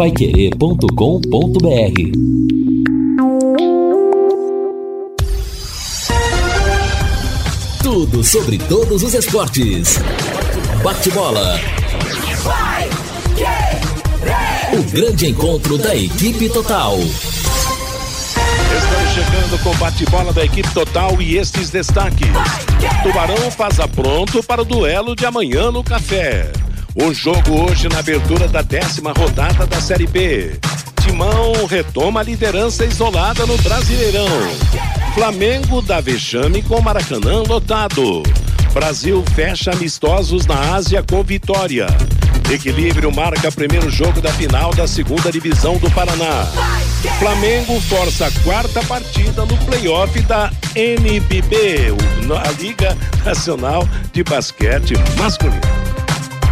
paiquerê.com.br Tudo sobre todos os esportes. Bate-bola. O grande encontro da equipe total. Estamos chegando com o bate-bola da equipe total e estes destaques. Tubarão faz pronto para o duelo de amanhã no café. O jogo hoje na abertura da décima rodada da Série B. Timão retoma a liderança isolada no Brasileirão. Flamengo dá vexame com Maracanã lotado. Brasil fecha amistosos na Ásia com vitória. Equilíbrio marca primeiro jogo da final da segunda divisão do Paraná. Flamengo força a quarta partida no playoff da NBB, a Liga Nacional de Basquete Masculino.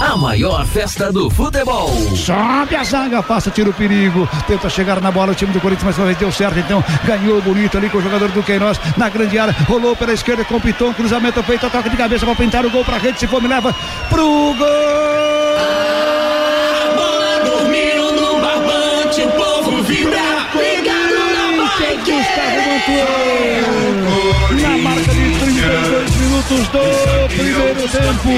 A maior festa do futebol. Sobe a zaga, passa, tira o perigo. Tenta chegar na bola o time do Corinthians, mas uma vez deu certo. Então ganhou bonito ali com o jogador do Queiroz na grande área. Rolou pela esquerda com o Piton. Cruzamento feito, toca de cabeça para pintar o gol para rede. Se for, me leva pro gol. A bola dormiu no barbante, o povo vibra. Na marca de 32 minutos do tempo.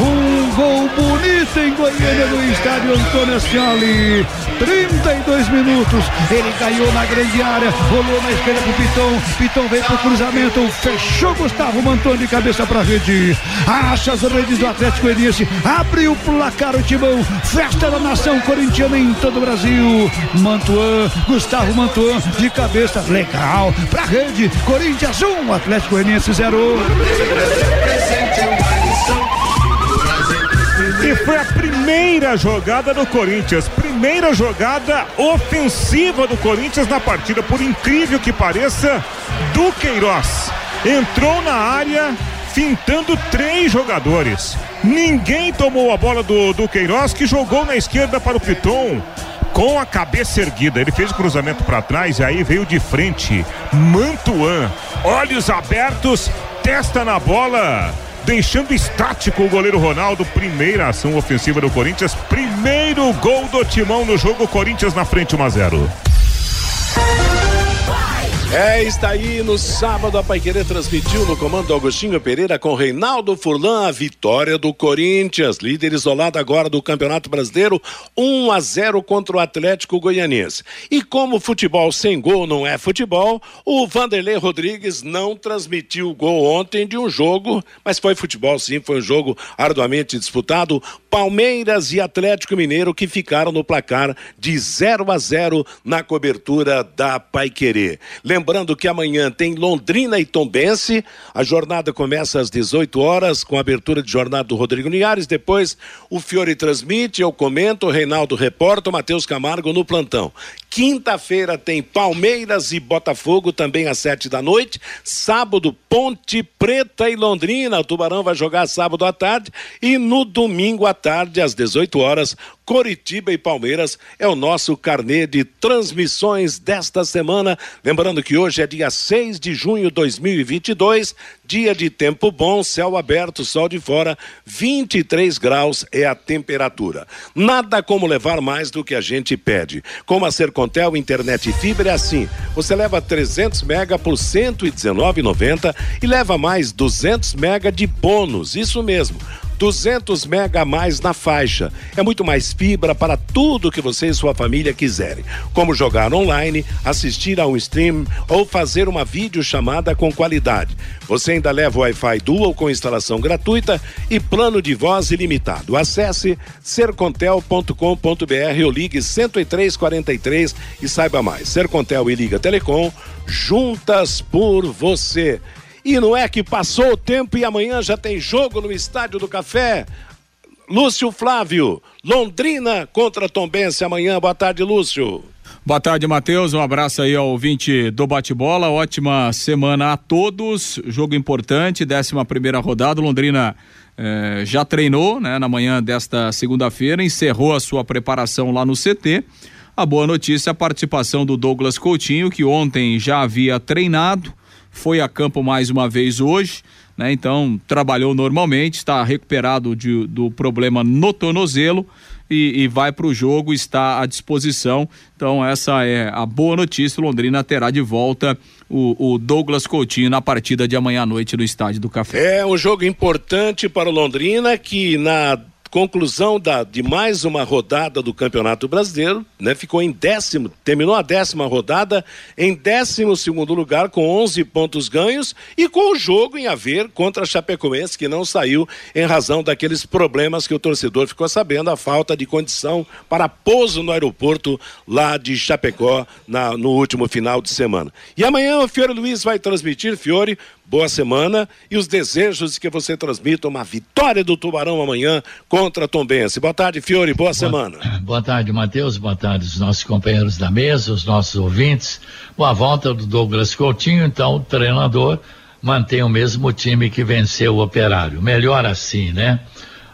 Um gol bonito em Goiânia no estádio Antônio Ascioli. 32 minutos. Ele caiu na grande área, rolou na esquerda pro Piton. Piton veio pro cruzamento, fechou Gustavo Mantoni de cabeça pra rede. Acha as redes do Atlético Goianiense. Abriu o placar o Timão. Festa da nação corintiana em todo o Brasil. Mantuan, Gustavo Mantuan de cabeça. Legal. Pra rede. Corinthians 1, Atlético Goianiense 0. Foi a primeira jogada do Corinthians, primeira jogada ofensiva do Corinthians na partida, por incrível que pareça, do Queiroz. Entrou na área, fintando três jogadores. Ninguém tomou a bola do, do Queiroz, que jogou na esquerda para o Piton com a cabeça erguida. Ele fez o cruzamento para trás e aí veio de frente. Mantuan, olhos abertos, testa na bola. Deixando estático o goleiro Ronaldo, primeira ação ofensiva do Corinthians, primeiro gol do Timão no jogo, Corinthians na frente 1 a 0. É, está aí no sábado a Paiquerê transmitiu no comando do Agostinho Pereira com Reinaldo Furlan a vitória do Corinthians, líder isolado agora do Campeonato Brasileiro, 1 a 0 contra o Atlético Goianiense. E como futebol sem gol não é futebol, o Vanderlei Rodrigues não transmitiu gol ontem de um jogo, mas foi futebol sim, foi um jogo arduamente disputado. Palmeiras e Atlético Mineiro que ficaram no placar de 0 a 0 na cobertura da Paiquerê. Lembrando que amanhã tem Londrina e Tombense. A jornada começa às 18 horas com a abertura de jornada do Rodrigo Linhares. Depois o Fiore transmite, eu comento, o Reinaldo reporta, o Matheus Camargo no plantão. Quinta-feira tem Palmeiras e Botafogo também às sete da noite. Sábado, Ponte Preta e Londrina. O Tubarão vai jogar sábado à tarde. E no domingo à tarde, às 18 horas, Coritiba e Palmeiras é o nosso carnê de transmissões desta semana. Lembrando que hoje é dia 6 de junho de 2022, dia de tempo bom, céu aberto, sol de fora, 23 graus é a temperatura. Nada como levar mais do que a gente pede. Como a Sercontel Internet Fibra é assim: você leva 300 mega por 119,90 e leva mais 200 mega de bônus. Isso mesmo. 200 mega a mais na faixa. É muito mais fibra para tudo que você e sua família quiserem, como jogar online, assistir a um stream ou fazer uma videochamada com qualidade. Você ainda leva Wi-Fi Dual com instalação gratuita e plano de voz ilimitado. Acesse sercontel.com.br ou ligue 10343 e saiba mais. Sercontel e Liga Telecom, juntas por você. E não é que passou o tempo e amanhã já tem jogo no Estádio do Café? Lúcio Flávio, Londrina contra Tombense amanhã. Boa tarde, Lúcio. Boa tarde, Matheus. Um abraço aí ao ouvinte do bate-bola. Ótima semana a todos. Jogo importante, 11 primeira rodada. Londrina eh, já treinou, né, na manhã desta segunda-feira, encerrou a sua preparação lá no CT. A boa notícia é a participação do Douglas Coutinho, que ontem já havia treinado, foi a campo mais uma vez hoje, né? Então trabalhou normalmente, está recuperado de, do problema no tornozelo e, e vai para o jogo, está à disposição. Então, essa é a boa notícia. O Londrina terá de volta o, o, Douglas Coutinho na partida de amanhã à noite no Estádio do Café. É um jogo importante para o Londrina que na conclusão da, de mais uma rodada do Campeonato Brasileiro, né? Ficou em décimo, terminou a décima rodada em décimo segundo lugar com 11 pontos ganhos e com o jogo em haver contra a Chapecoense que não saiu em razão daqueles problemas que o torcedor ficou sabendo, a falta de condição para pouso no aeroporto lá de Chapecó na, no último final de semana. E amanhã o Fiore Luiz vai transmitir, Fiore, boa semana e os desejos que você transmita uma vitória do Tubarão amanhã contra a Tombense. Boa tarde, Fiore, boa, boa semana. Boa tarde, Matheus, boa tarde os nossos companheiros da mesa, os nossos ouvintes. Boa volta do Douglas Coutinho, então o treinador mantém o mesmo time que venceu o Operário. Melhor assim, né?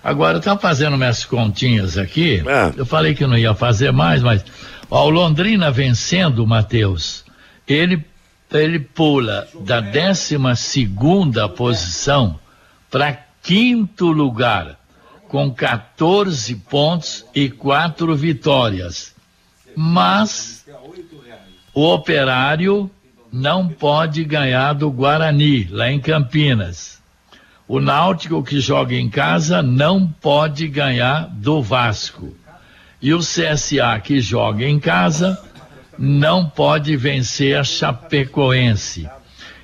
Agora, tá fazendo minhas continhas aqui. É. Eu falei que não ia fazer mais, mas ó, o Londrina vencendo, Matheus, ele ele pula da 12 segunda posição para quinto lugar, com 14 pontos e quatro vitórias. Mas o operário não pode ganhar do Guarani, lá em Campinas. O Náutico, que joga em casa, não pode ganhar do Vasco. E o CSA, que joga em casa, não pode vencer a Chapecoense.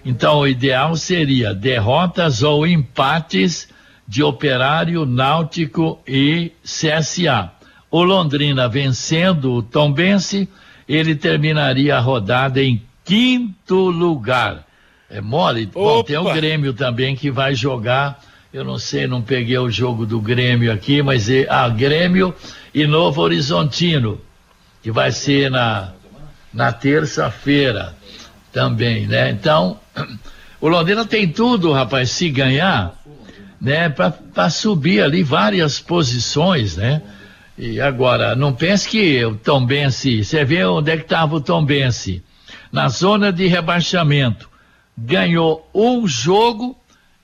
Então, o ideal seria derrotas ou empates de Operário, Náutico e CSA. O Londrina vencendo o Tombense, ele terminaria a rodada em quinto lugar. É mole? Bom, tem o Grêmio também que vai jogar. Eu não sei, não peguei o jogo do Grêmio aqui, mas é ah, Grêmio e Novo Horizontino, que vai ser na na terça-feira também, né? Então, o Londrina tem tudo, rapaz, se ganhar, né, para subir ali várias posições, né? E agora, não pense que o Tombense, você vê onde é que estava o Tombense, na zona de rebaixamento, ganhou um jogo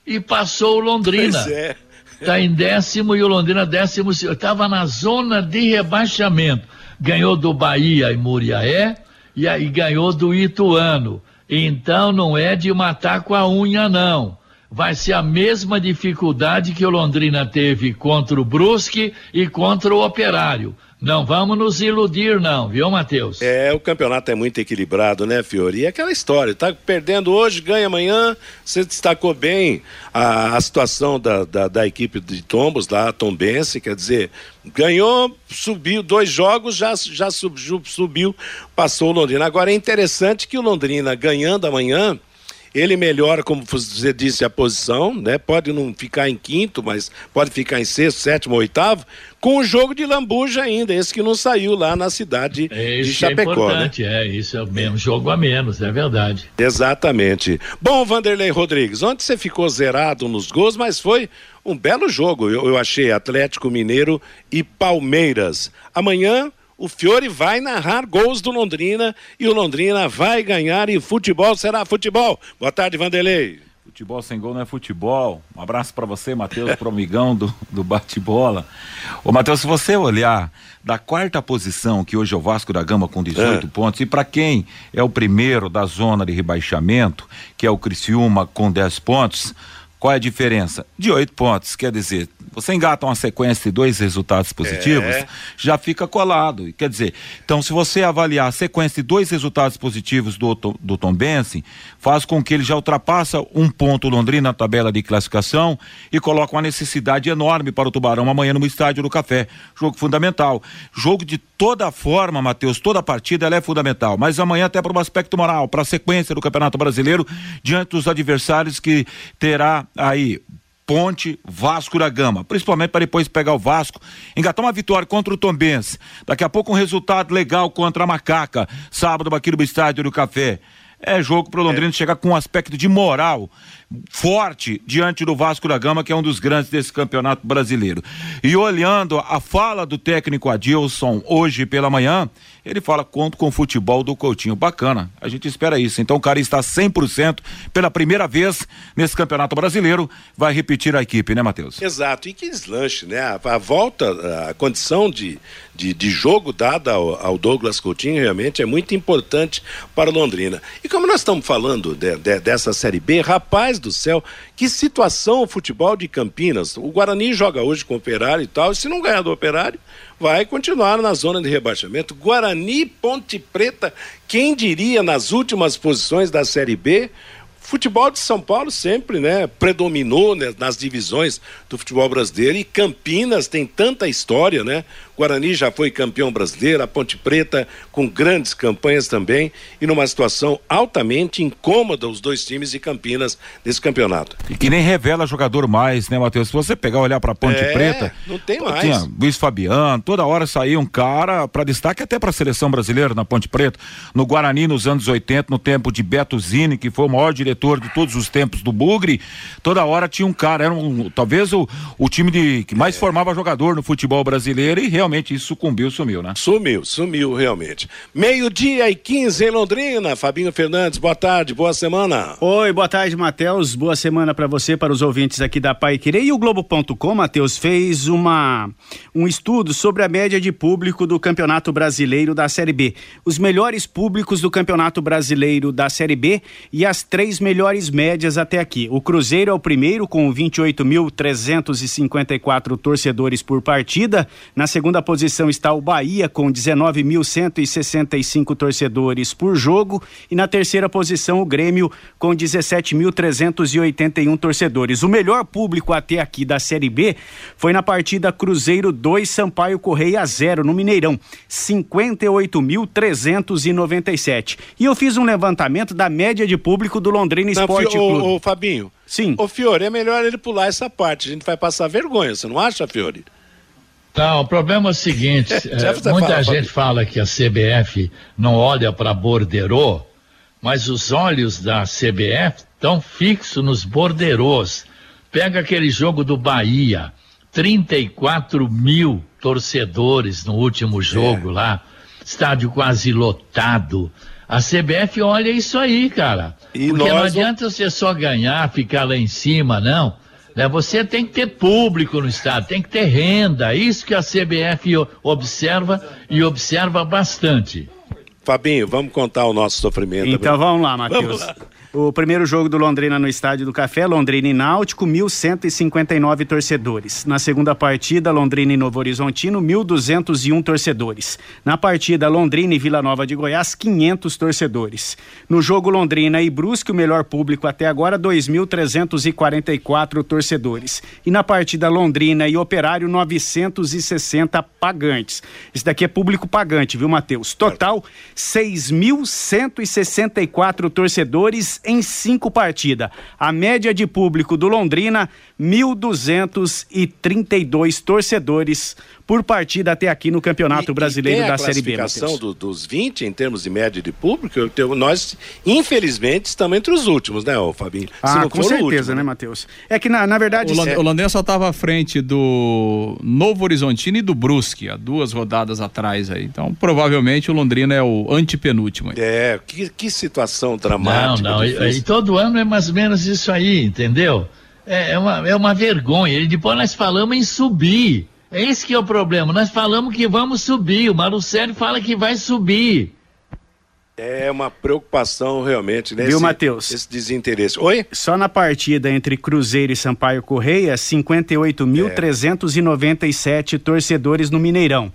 e passou o Londrina. Pois é. Está em décimo e o Londrina décimo. Estava na zona de rebaixamento. Ganhou do Bahia e Muriaé, e aí ganhou do Ituano. Então não é de matar com a unha, não. Vai ser a mesma dificuldade que o Londrina teve contra o Brusque e contra o Operário. Não vamos nos iludir, não, viu, Matheus? É, o campeonato é muito equilibrado, né, Fiori? É aquela história, tá perdendo hoje, ganha amanhã. Você destacou bem a, a situação da, da, da, equipe de Tombos, da Tombense, quer dizer, ganhou, subiu dois jogos, já, já subiu, subiu, passou o Londrina. Agora é interessante que o Londrina ganhando amanhã ele melhora, como você disse, a posição, né? Pode não ficar em quinto, mas pode ficar em sexto, sétimo, oitavo, com o jogo de lambuja ainda, esse que não saiu lá na cidade é, de Chapecó. É importante, né? é, isso é o mesmo jogo a menos, é verdade. Exatamente. Bom, Vanderlei Rodrigues, ontem você ficou zerado nos gols, mas foi um belo jogo, eu, eu achei Atlético Mineiro e Palmeiras. Amanhã o Fiore vai narrar gols do Londrina e o Londrina vai ganhar e futebol será futebol. Boa tarde, Vanderlei. Futebol sem gol não é futebol. Um abraço para você, Matheus, pro amigão do, do bate-bola. Ô, Matheus, se você olhar da quarta posição, que hoje é o Vasco da Gama com 18 é. pontos, e para quem é o primeiro da zona de rebaixamento, que é o Criciúma com 10 pontos, qual é a diferença? De oito pontos. Quer dizer, você engata uma sequência de dois resultados positivos, é. já fica colado. Quer dizer, então se você avaliar a sequência de dois resultados positivos do, do Tom Benson, faz com que ele já ultrapassa um ponto Londrina na tabela de classificação e coloca uma necessidade enorme para o Tubarão amanhã no estádio do Café. Jogo fundamental. Jogo de toda forma, Matheus, toda partida ela é fundamental. Mas amanhã até para o aspecto moral, para a sequência do Campeonato Brasileiro, diante dos adversários que terá aí Ponte, Vasco da Gama, principalmente para depois pegar o Vasco, engatar uma vitória contra o Tombense. Daqui a pouco um resultado legal contra a Macaca, sábado aqui no Estádio do Café. É jogo para o Londrina é. chegar com um aspecto de moral forte diante do Vasco da Gama, que é um dos grandes desse campeonato brasileiro. E olhando a fala do técnico Adilson hoje pela manhã, ele fala conto com o futebol do Coutinho. Bacana, a gente espera isso. Então o cara está 100% pela primeira vez nesse campeonato brasileiro, vai repetir a equipe, né, Matheus? Exato, e que deslanche, né? A, volta, a condição de, de, de jogo dada ao, ao, Douglas Coutinho realmente é muito importante para Londrina. E como nós estamos falando de, de, dessa Série B, rapaz do céu, que situação o futebol de Campinas. O Guarani joga hoje com o Operário e tal, e se não ganhar do Operário, vai continuar na zona de rebaixamento. Guarani Ponte Preta, quem diria nas últimas posições da Série B? Futebol de São Paulo sempre, né, predominou né, nas divisões do futebol brasileiro e Campinas tem tanta história, né? Guarani já foi campeão brasileiro, a Ponte Preta com grandes campanhas também e numa situação altamente incômoda os dois times de Campinas nesse campeonato. E que nem revela jogador mais, né, Matheus? Se você pegar olhar para Ponte é, Preta, não tem mais. Tinha Luiz Fabiano, toda hora saía um cara para destaque até para a seleção brasileira na Ponte Preta, no Guarani nos anos 80, no tempo de Beto Zini, que foi o maior diretor de todos os tempos do Bugre, toda hora tinha um cara, era um, talvez o, o time de, que mais é. formava jogador no futebol brasileiro e realmente realmente isso sucumbiu, sumiu, né? Sumiu, sumiu realmente. Meio-dia e 15 em Londrina. Fabinho Fernandes, boa tarde, boa semana. Oi, boa tarde, Matheus. Boa semana para você, para os ouvintes aqui da Pai Querer. E o Globo.com, Matheus, fez uma, um estudo sobre a média de público do Campeonato Brasileiro da Série B. Os melhores públicos do Campeonato Brasileiro da Série B e as três melhores médias até aqui. O Cruzeiro é o primeiro, com 28.354 torcedores por partida. Na segunda segunda posição está o Bahia, com 19.165 torcedores por jogo. E na terceira posição, o Grêmio, com 17.381 torcedores. O melhor público até aqui da Série B foi na partida Cruzeiro 2, Sampaio Correia 0, no Mineirão. 58.397. E eu fiz um levantamento da média de público do Londrina Esporte Clube. Ô, ô, Fabinho. Sim. Ô, Fiore, é melhor ele pular essa parte. A gente vai passar vergonha, você não acha, Fiore? Não, o problema é o seguinte: é, muita gente fala que a CBF não olha para borderô, mas os olhos da CBF estão fixos nos borderôs. Pega aquele jogo do Bahia, 34 mil torcedores no último jogo é. lá, estádio quase lotado. A CBF olha isso aí, cara. E Porque não adianta você só ganhar, ficar lá em cima, não. Né? Você tem que ter público no estado, tem que ter renda. Isso que a CBF observa e observa bastante. Fabinho, vamos contar o nosso sofrimento. Então vamos lá, Matheus. O primeiro jogo do Londrina no Estádio do Café, Londrina e Náutico, 1.159 torcedores. Na segunda partida, Londrina e Novo Horizontino, 1.201 torcedores. Na partida, Londrina e Vila Nova de Goiás, 500 torcedores. No jogo Londrina e Brusque, o melhor público até agora, 2.344 torcedores. E na partida Londrina e Operário, 960 pagantes. Esse daqui é público pagante, viu, Matheus? Total, 6.164 torcedores em cinco partidas. A média de público do Londrina, 1.232 torcedores por partida até aqui no Campeonato e, Brasileiro e da Série B. A classificação do, dos 20 em termos de média de público, eu, nós, infelizmente, estamos entre os últimos, né, ô, Fabinho? Ah, com certeza, último, né, Matheus? É que, na, na verdade... O, é... o Londrina só estava à frente do Novo Horizontino e do Brusque, há duas rodadas atrás aí. Então, provavelmente, o Londrina é o antepenúltimo. Aí. É, que, que situação dramática. Não, não, e, e, todo ano é mais ou menos isso aí, entendeu? É, é, uma, é uma vergonha. E depois nós falamos em subir. É esse que é o problema. Nós falamos que vamos subir. O Marucélio fala que vai subir. É uma preocupação realmente, né? Viu, Matheus? Esse desinteresse. Oi? Só na partida entre Cruzeiro e Sampaio Correia, 58.397 é. torcedores no Mineirão.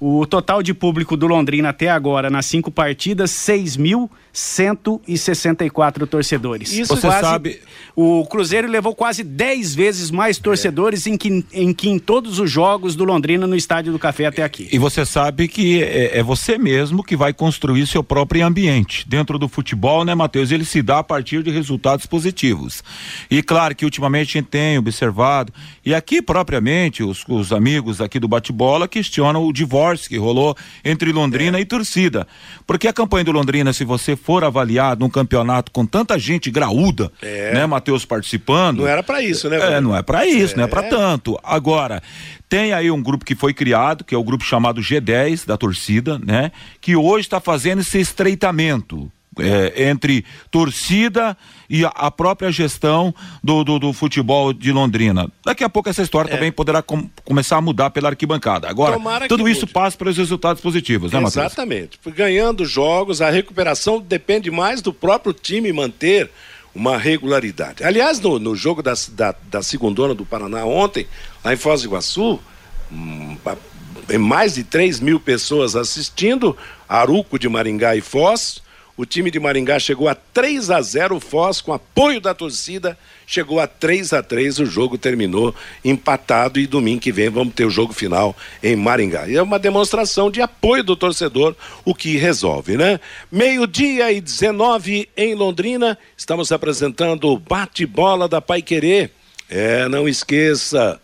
O total de público do Londrina até agora, nas cinco partidas, 6.164 torcedores. Isso você quase, sabe. O Cruzeiro levou quase 10 vezes mais torcedores é. em, que, em que em todos os jogos do Londrina no Estádio do Café até aqui. E você sabe que é, é você mesmo que vai construir seu próprio ambiente. Dentro do futebol, né, Matheus? Ele se dá a partir de resultados positivos. E claro que ultimamente a gente tem observado, e aqui propriamente os, os amigos aqui do bate-bola questionam o divórcio que rolou entre Londrina é. e torcida. Porque a campanha do Londrina, se você for avaliar num campeonato com tanta gente graúda, é. né, Matheus? Matheus participando. Não era para isso, né? É, não é para isso, é. não é para tanto. Agora, tem aí um grupo que foi criado, que é o grupo chamado G10 da torcida, né? Que hoje está fazendo esse estreitamento. É, entre torcida e a, a própria gestão do, do, do, futebol de Londrina. Daqui a pouco essa história é. também poderá com, começar a mudar pela arquibancada. Agora, Tomara tudo isso mude. passa para os resultados positivos, né, Matheus? Exatamente. Ganhando jogos, a recuperação depende mais do próprio time manter uma regularidade. Aliás, no, no jogo da, da, da segundona do Paraná ontem, lá em Foz do Iguaçu, hum, mais de 3 mil pessoas assistindo, Aruco de Maringá e Foz, o time de Maringá chegou a 3 a 0 Foz com apoio da torcida, chegou a 3 a 3 o jogo terminou empatado e domingo que vem vamos ter o jogo final em Maringá. E é uma demonstração de apoio do torcedor, o que resolve, né? Meio-dia e 19 em Londrina, estamos apresentando o bate-bola da Pai Querer. É, não esqueça,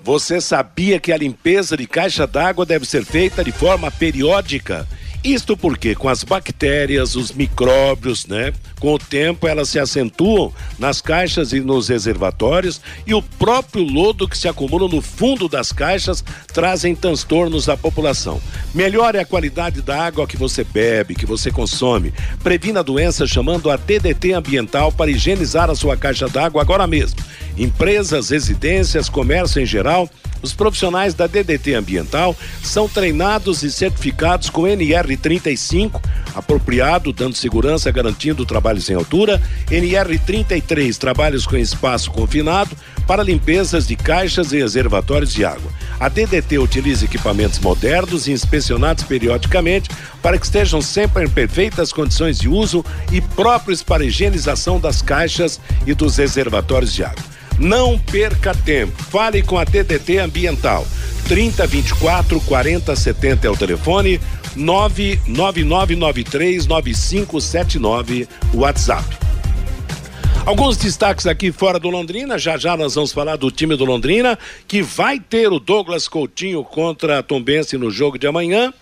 você sabia que a limpeza de caixa d'água deve ser feita de forma periódica? Isto porque com as bactérias, os micróbios, né? Com o tempo elas se acentuam nas caixas e nos reservatórios e o próprio lodo que se acumula no fundo das caixas trazem transtornos à população. Melhore a qualidade da água que você bebe, que você consome. Previna a doença chamando a DDT ambiental para higienizar a sua caixa d'água agora mesmo. Empresas, residências, comércio em geral os profissionais da DDT Ambiental são treinados e certificados com NR35, apropriado, dando segurança, garantindo trabalhos em altura, NR33, trabalhos com espaço confinado, para limpezas de caixas e reservatórios de água. A DDT utiliza equipamentos modernos e inspecionados periodicamente para que estejam sempre em perfeitas condições de uso e próprios para higienização das caixas e dos reservatórios de água. Não perca tempo. Fale com a TDT Ambiental. 30 24 40 70 é o telefone. 999939579 o WhatsApp. Alguns destaques aqui fora do Londrina, já já nós vamos falar do time do Londrina, que vai ter o Douglas Coutinho contra a Tombense no jogo de amanhã.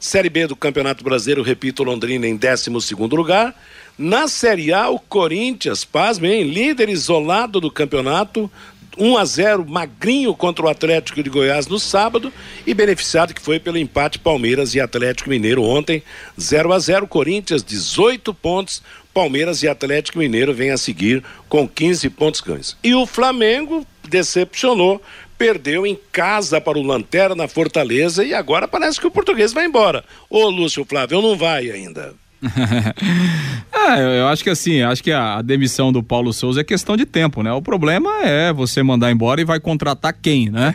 Série B do Campeonato Brasileiro, repito, Londrina em 12 segundo lugar. Na Série A, o Corinthians, pasmem, líder isolado do campeonato, 1 a 0 magrinho contra o Atlético de Goiás no sábado e beneficiado que foi pelo empate Palmeiras e Atlético Mineiro ontem, 0 a 0 Corinthians 18 pontos, Palmeiras e Atlético Mineiro vêm a seguir com 15 pontos ganhos. E o Flamengo decepcionou, perdeu em casa para o Lanterna Fortaleza e agora parece que o português vai embora. Ô Lúcio Flávio, não vai ainda. é, eu acho que assim, acho que a, a, demissão do Paulo Souza é questão de tempo, né? O problema é você mandar embora e vai contratar quem, né?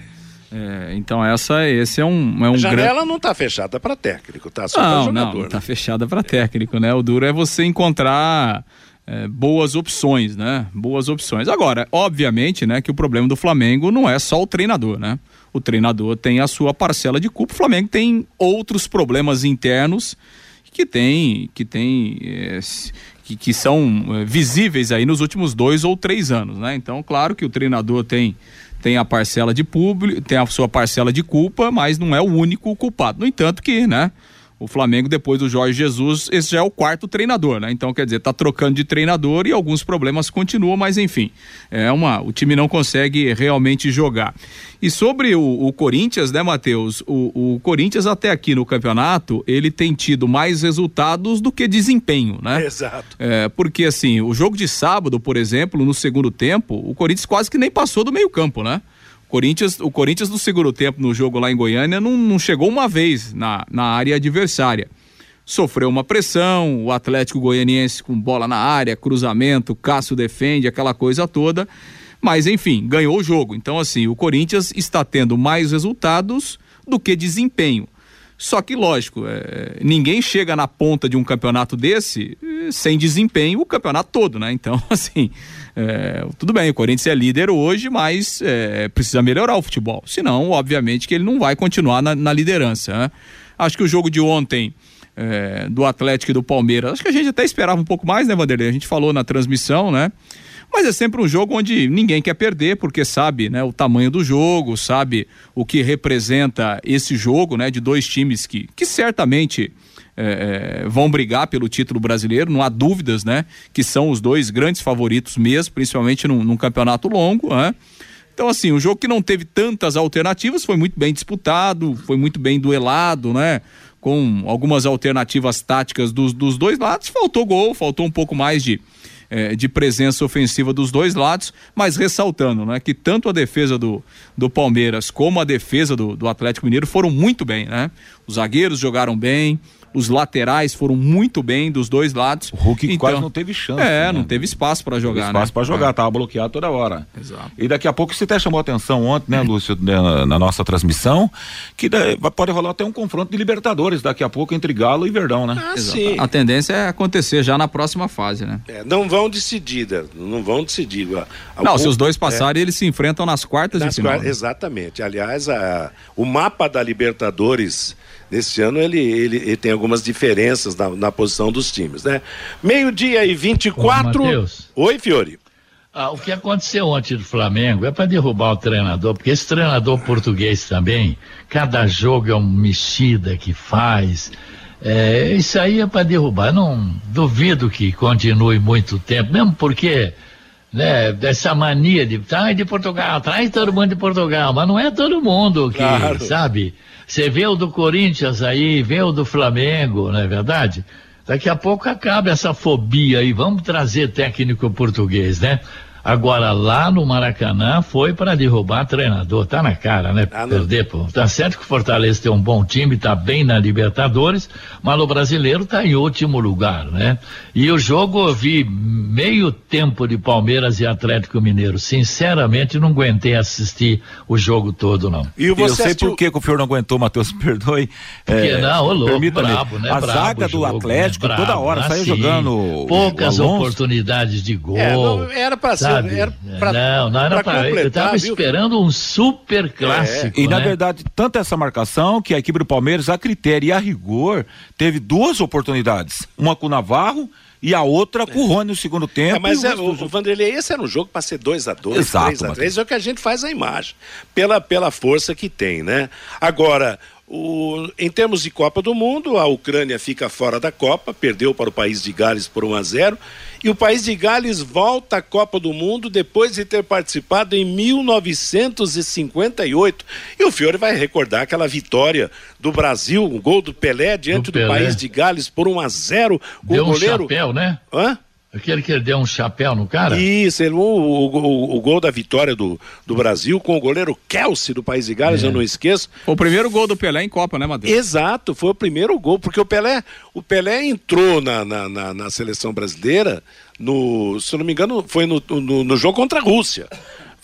É, então essa, esse é um, é um a janela gran... não está fechada para técnico, tá? Só não, jogador, não, está né? fechada para técnico, né? O duro é você encontrar é, boas opções, né? Boas opções. Agora, obviamente, né, que o problema do Flamengo não é só o treinador, né? O treinador tem a sua parcela de culpa, o Flamengo tem outros problemas internos que tem, que tem é, que, que são é, visíveis aí nos últimos dois ou três anos, né? Então, claro que o treinador tem tem a parcela de público, tem a sua parcela de culpa, mas não é o único culpado. No entanto que, né? O Flamengo, depois do Jorge Jesus, esse já é o quarto treinador, né? Então, quer dizer, tá trocando de treinador e alguns problemas continuam, mas enfim, é uma, o time não consegue realmente jogar. E sobre o, o Corinthians, né, Matheus? O, o, Corinthians até aqui no campeonato, ele tem tido mais resultados do que desempenho, né? Exato. É, porque assim, o jogo de sábado, por exemplo, no segundo tempo, o Corinthians quase que nem passou do meio campo, né? Corinthians, o Corinthians no segundo tempo no jogo lá em Goiânia não, não chegou uma vez na, na área adversária. Sofreu uma pressão, o Atlético Goianiense com bola na área, cruzamento, Cássio defende, aquela coisa toda. Mas enfim, ganhou o jogo. Então, assim, o Corinthians está tendo mais resultados do que desempenho. Só que, lógico, é, ninguém chega na ponta de um campeonato desse eh, sem desempenho o campeonato todo, né? Então, assim, é, tudo bem, o Corinthians é líder hoje, mas é, precisa melhorar o futebol. Senão, obviamente, que ele não vai continuar na, na liderança. Né? Acho que o jogo de ontem é, do Atlético e do Palmeiras. Acho que a gente até esperava um pouco mais, né, Vanderlei? A gente falou na transmissão, né? Mas é sempre um jogo onde ninguém quer perder, porque sabe né, o tamanho do jogo, sabe o que representa esse jogo, né? De dois times que, que certamente é, é, vão brigar pelo título brasileiro, não há dúvidas, né? Que são os dois grandes favoritos mesmo, principalmente num, num campeonato longo, né? Então, assim, um jogo que não teve tantas alternativas, foi muito bem disputado, foi muito bem duelado, né? com algumas alternativas táticas dos, dos dois lados. Faltou gol, faltou um pouco mais de, eh, de presença ofensiva dos dois lados, mas ressaltando né, que tanto a defesa do, do Palmeiras como a defesa do, do Atlético Mineiro foram muito bem. Né? Os zagueiros jogaram bem, os laterais foram muito bem dos dois lados. O Hulk então, quase não teve chance. É, né? não teve espaço para jogar. Teve espaço né? para jogar, é. tava bloqueado toda hora. Exato. E daqui a pouco você até chamou a atenção ontem, né, Lúcio, na, na nossa transmissão, que da, pode rolar até um confronto de Libertadores daqui a pouco entre Galo e Verdão, né? Ah, sim. A tendência é acontecer já na próxima fase, né? É, não vão decidir, não vão decidir. Não, se os dois passarem, é, eles se enfrentam nas quartas nas de final. Quartas, né? Exatamente. Aliás, a, o mapa da Libertadores Nesse ano ele, ele, ele, tem algumas diferenças na, na posição dos times, né? Meio-dia e 24. Ô, Oi, Fiore. Ah, o que aconteceu ontem do Flamengo é para derrubar o treinador, porque esse treinador português também, cada jogo é uma mexida que faz. É, isso aí é para derrubar. Não duvido que continue muito tempo, mesmo porque né, dessa mania de traz de Portugal, traz todo mundo de Portugal, mas não é todo mundo que, claro. sabe? Você vê o do Corinthians aí, vê o do Flamengo, não é verdade? Daqui a pouco acaba essa fobia aí, vamos trazer técnico português, né? Agora, lá no Maracanã foi para derrubar treinador. Tá na cara, né? Ah, Perder, pô. Tá certo que o Fortaleza tem um bom time, tá bem na Libertadores, mas o brasileiro tá em último lugar, né? E o jogo eu vi meio tempo de Palmeiras e Atlético Mineiro. Sinceramente, não aguentei assistir o jogo todo, não. E eu sei assistiu... por que, que o senhor não aguentou, Matheus, perdoe. Porque é, não, ô louco, brabo, né? A brabo zaga do jogo, Atlético né? toda hora saiu assim, jogando. Poucas oportunidades de gol. É, não, era para ser sabe? Era pra, não, não era para. Eu estava esperando um super clássico. É. E né? na verdade, tanto essa marcação que a equipe do Palmeiras, a critério e a rigor, teve duas oportunidades. Uma com o Navarro e a outra com o Rony no segundo tempo. É, mas é, o, o Vanderlei, esse era um jogo para ser 2 a 2 3 a 3 é o que a gente faz a imagem, pela, pela força que tem, né? Agora, o, em termos de Copa do Mundo, a Ucrânia fica fora da Copa, perdeu para o país de Gales por 1 a 0 e o país de Gales volta à Copa do Mundo depois de ter participado em 1958. E o Fiore vai recordar aquela vitória do Brasil, um gol do Pelé diante do, do país de Gales por 1 a 0 com Deu o goleiro. Um chapéu, né? Hã? Aquele que ele deu um chapéu no cara? Isso, ele, o, o, o, o, gol da vitória do, do Brasil com o goleiro Kelsey do País de Gales, é. eu não esqueço. Foi o primeiro gol do Pelé em Copa, né, Matheus? Exato, foi o primeiro gol, porque o Pelé, o Pelé entrou na, na, na, na seleção brasileira, no, se eu não me engano, foi no, no, no, jogo contra a Rússia,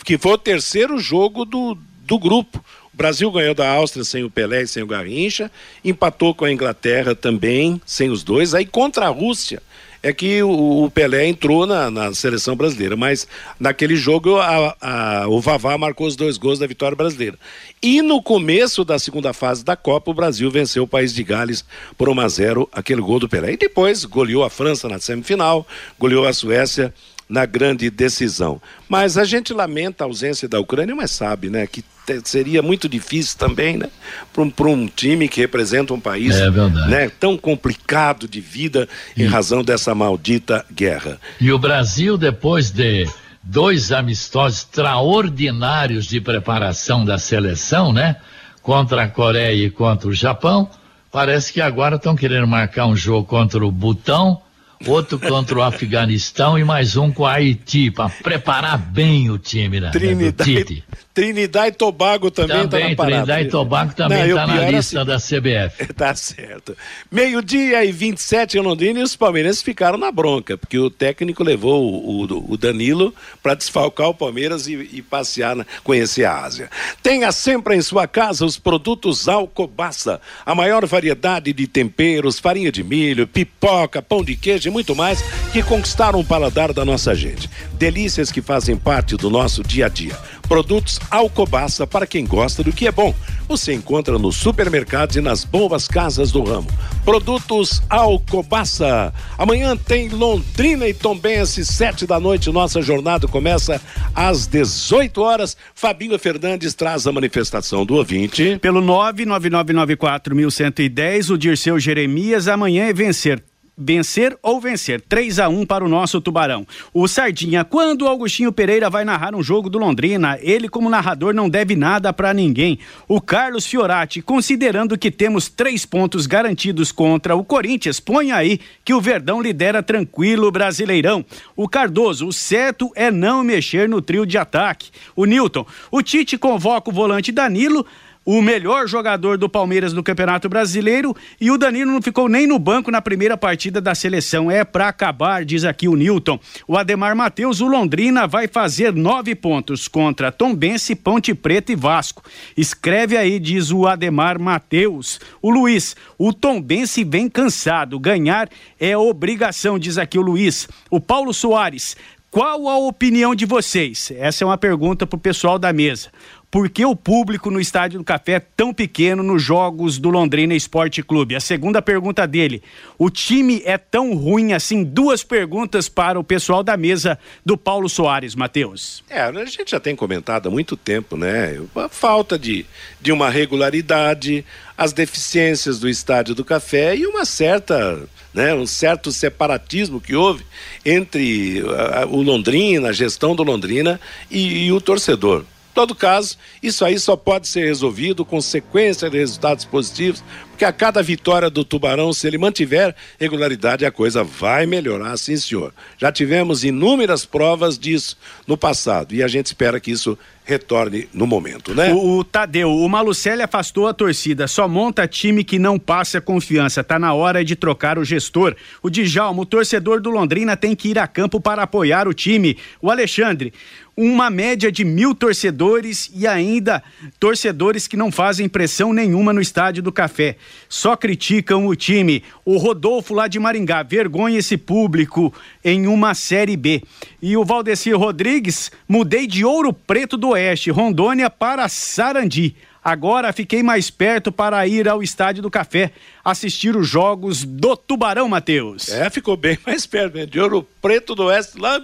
que foi o terceiro jogo do, do grupo. O Brasil ganhou da Áustria sem o Pelé e sem o Garrincha, empatou com a Inglaterra também, sem os dois, aí contra a Rússia é que o, Pelé entrou na, na, seleção brasileira, mas naquele jogo a, a, o Vavá marcou os dois gols da vitória brasileira. E no começo da segunda fase da Copa, o Brasil venceu o país de Gales por 1 a 0 aquele gol do Pelé. E depois goleou a França na semifinal, goleou a Suécia na grande decisão. Mas a gente lamenta a ausência da Ucrânia, mas sabe, né, que seria muito difícil também, né, para um, um, time que representa um país, é né, tão complicado de vida e... em razão dessa maldita guerra. E o Brasil depois de dois amistosos extraordinários de preparação da seleção, né, contra a Coreia e contra o Japão, parece que agora estão querendo marcar um jogo contra o Butão outro contra o Afeganistão e mais um com a Haiti, para preparar bem o time, né? Trinidade, Trinidad e Tobago também, está na parada. Trinidad e Tobago também está na é lista da CBF. Tá certo. Meio-dia e 27 em Londrina e os palmeirenses ficaram na bronca, porque o técnico levou o, o- o Danilo para desfalcar o Palmeiras e, e passear, na- conhecer a Ásia. Tenha sempre em sua casa os produtos Alcobaça, a maior variedade de temperos, farinha de milho, pipoca, pão de queijo e muito mais que conquistaram o paladar da nossa gente. Delícias que fazem parte do nosso dia a dia. Produtos Alcobaça para quem gosta do que é bom. Você encontra nos supermercados e nas boas casas do ramo. Produtos Alcobaça. Amanhã tem Londrina e Tombense, sete da noite. Nossa jornada começa às 18 horas. Fabinho Fernandes traz a manifestação do ouvinte. Pelo 999941110, o Dirceu Jeremias, amanhã é vencer. Vencer ou vencer, 3 a 1 para o nosso Tubarão. O Sardinha, quando o Augustinho Pereira vai narrar um jogo do Londrina, ele como narrador não deve nada para ninguém. O Carlos Fiorati, considerando que temos três pontos garantidos contra o Corinthians, põe aí que o Verdão lidera tranquilo o Brasileirão. O Cardoso, o certo é não mexer no trio de ataque. O Newton, o Tite convoca o volante Danilo, o melhor jogador do Palmeiras no Campeonato Brasileiro e o Danilo não ficou nem no banco na primeira partida da seleção. É pra acabar, diz aqui o Newton. O Ademar Matheus, o Londrina vai fazer nove pontos contra Tombense, Ponte Preta e Vasco. Escreve aí, diz o Ademar Matheus. O Luiz, o Tombense vem cansado. Ganhar é obrigação, diz aqui o Luiz. O Paulo Soares, qual a opinião de vocês? Essa é uma pergunta pro pessoal da mesa. Por que o público no Estádio do Café é tão pequeno nos jogos do Londrina Esporte Clube? A segunda pergunta dele: o time é tão ruim assim? Duas perguntas para o pessoal da mesa do Paulo Soares, Matheus. É, a gente já tem comentado há muito tempo, né? A falta de, de uma regularidade, as deficiências do Estádio do Café e uma certa, né, um certo separatismo que houve entre ah, o Londrina, a gestão do Londrina e, e o torcedor. Todo caso, isso aí só pode ser resolvido com sequência de resultados positivos, porque a cada vitória do Tubarão, se ele mantiver regularidade, a coisa vai melhorar, sim, senhor. Já tivemos inúmeras provas disso no passado e a gente espera que isso retorne no momento, né? O, o Tadeu, o Malucelli afastou a torcida, só monta time que não passa confiança. Tá na hora de trocar o gestor. O Djalma, o torcedor do Londrina tem que ir a campo para apoiar o time. O Alexandre, uma média de mil torcedores e ainda torcedores que não fazem pressão nenhuma no estádio do Café. Só criticam o time. O Rodolfo lá de Maringá, vergonha esse público em uma Série B. E o Valdecir Rodrigues, mudei de Ouro Preto do Oeste, Rondônia para Sarandi. Agora fiquei mais perto para ir ao Estádio do Café assistir os jogos do Tubarão, Matheus. É, ficou bem mais perto, né? De Ouro Preto do Oeste, lá,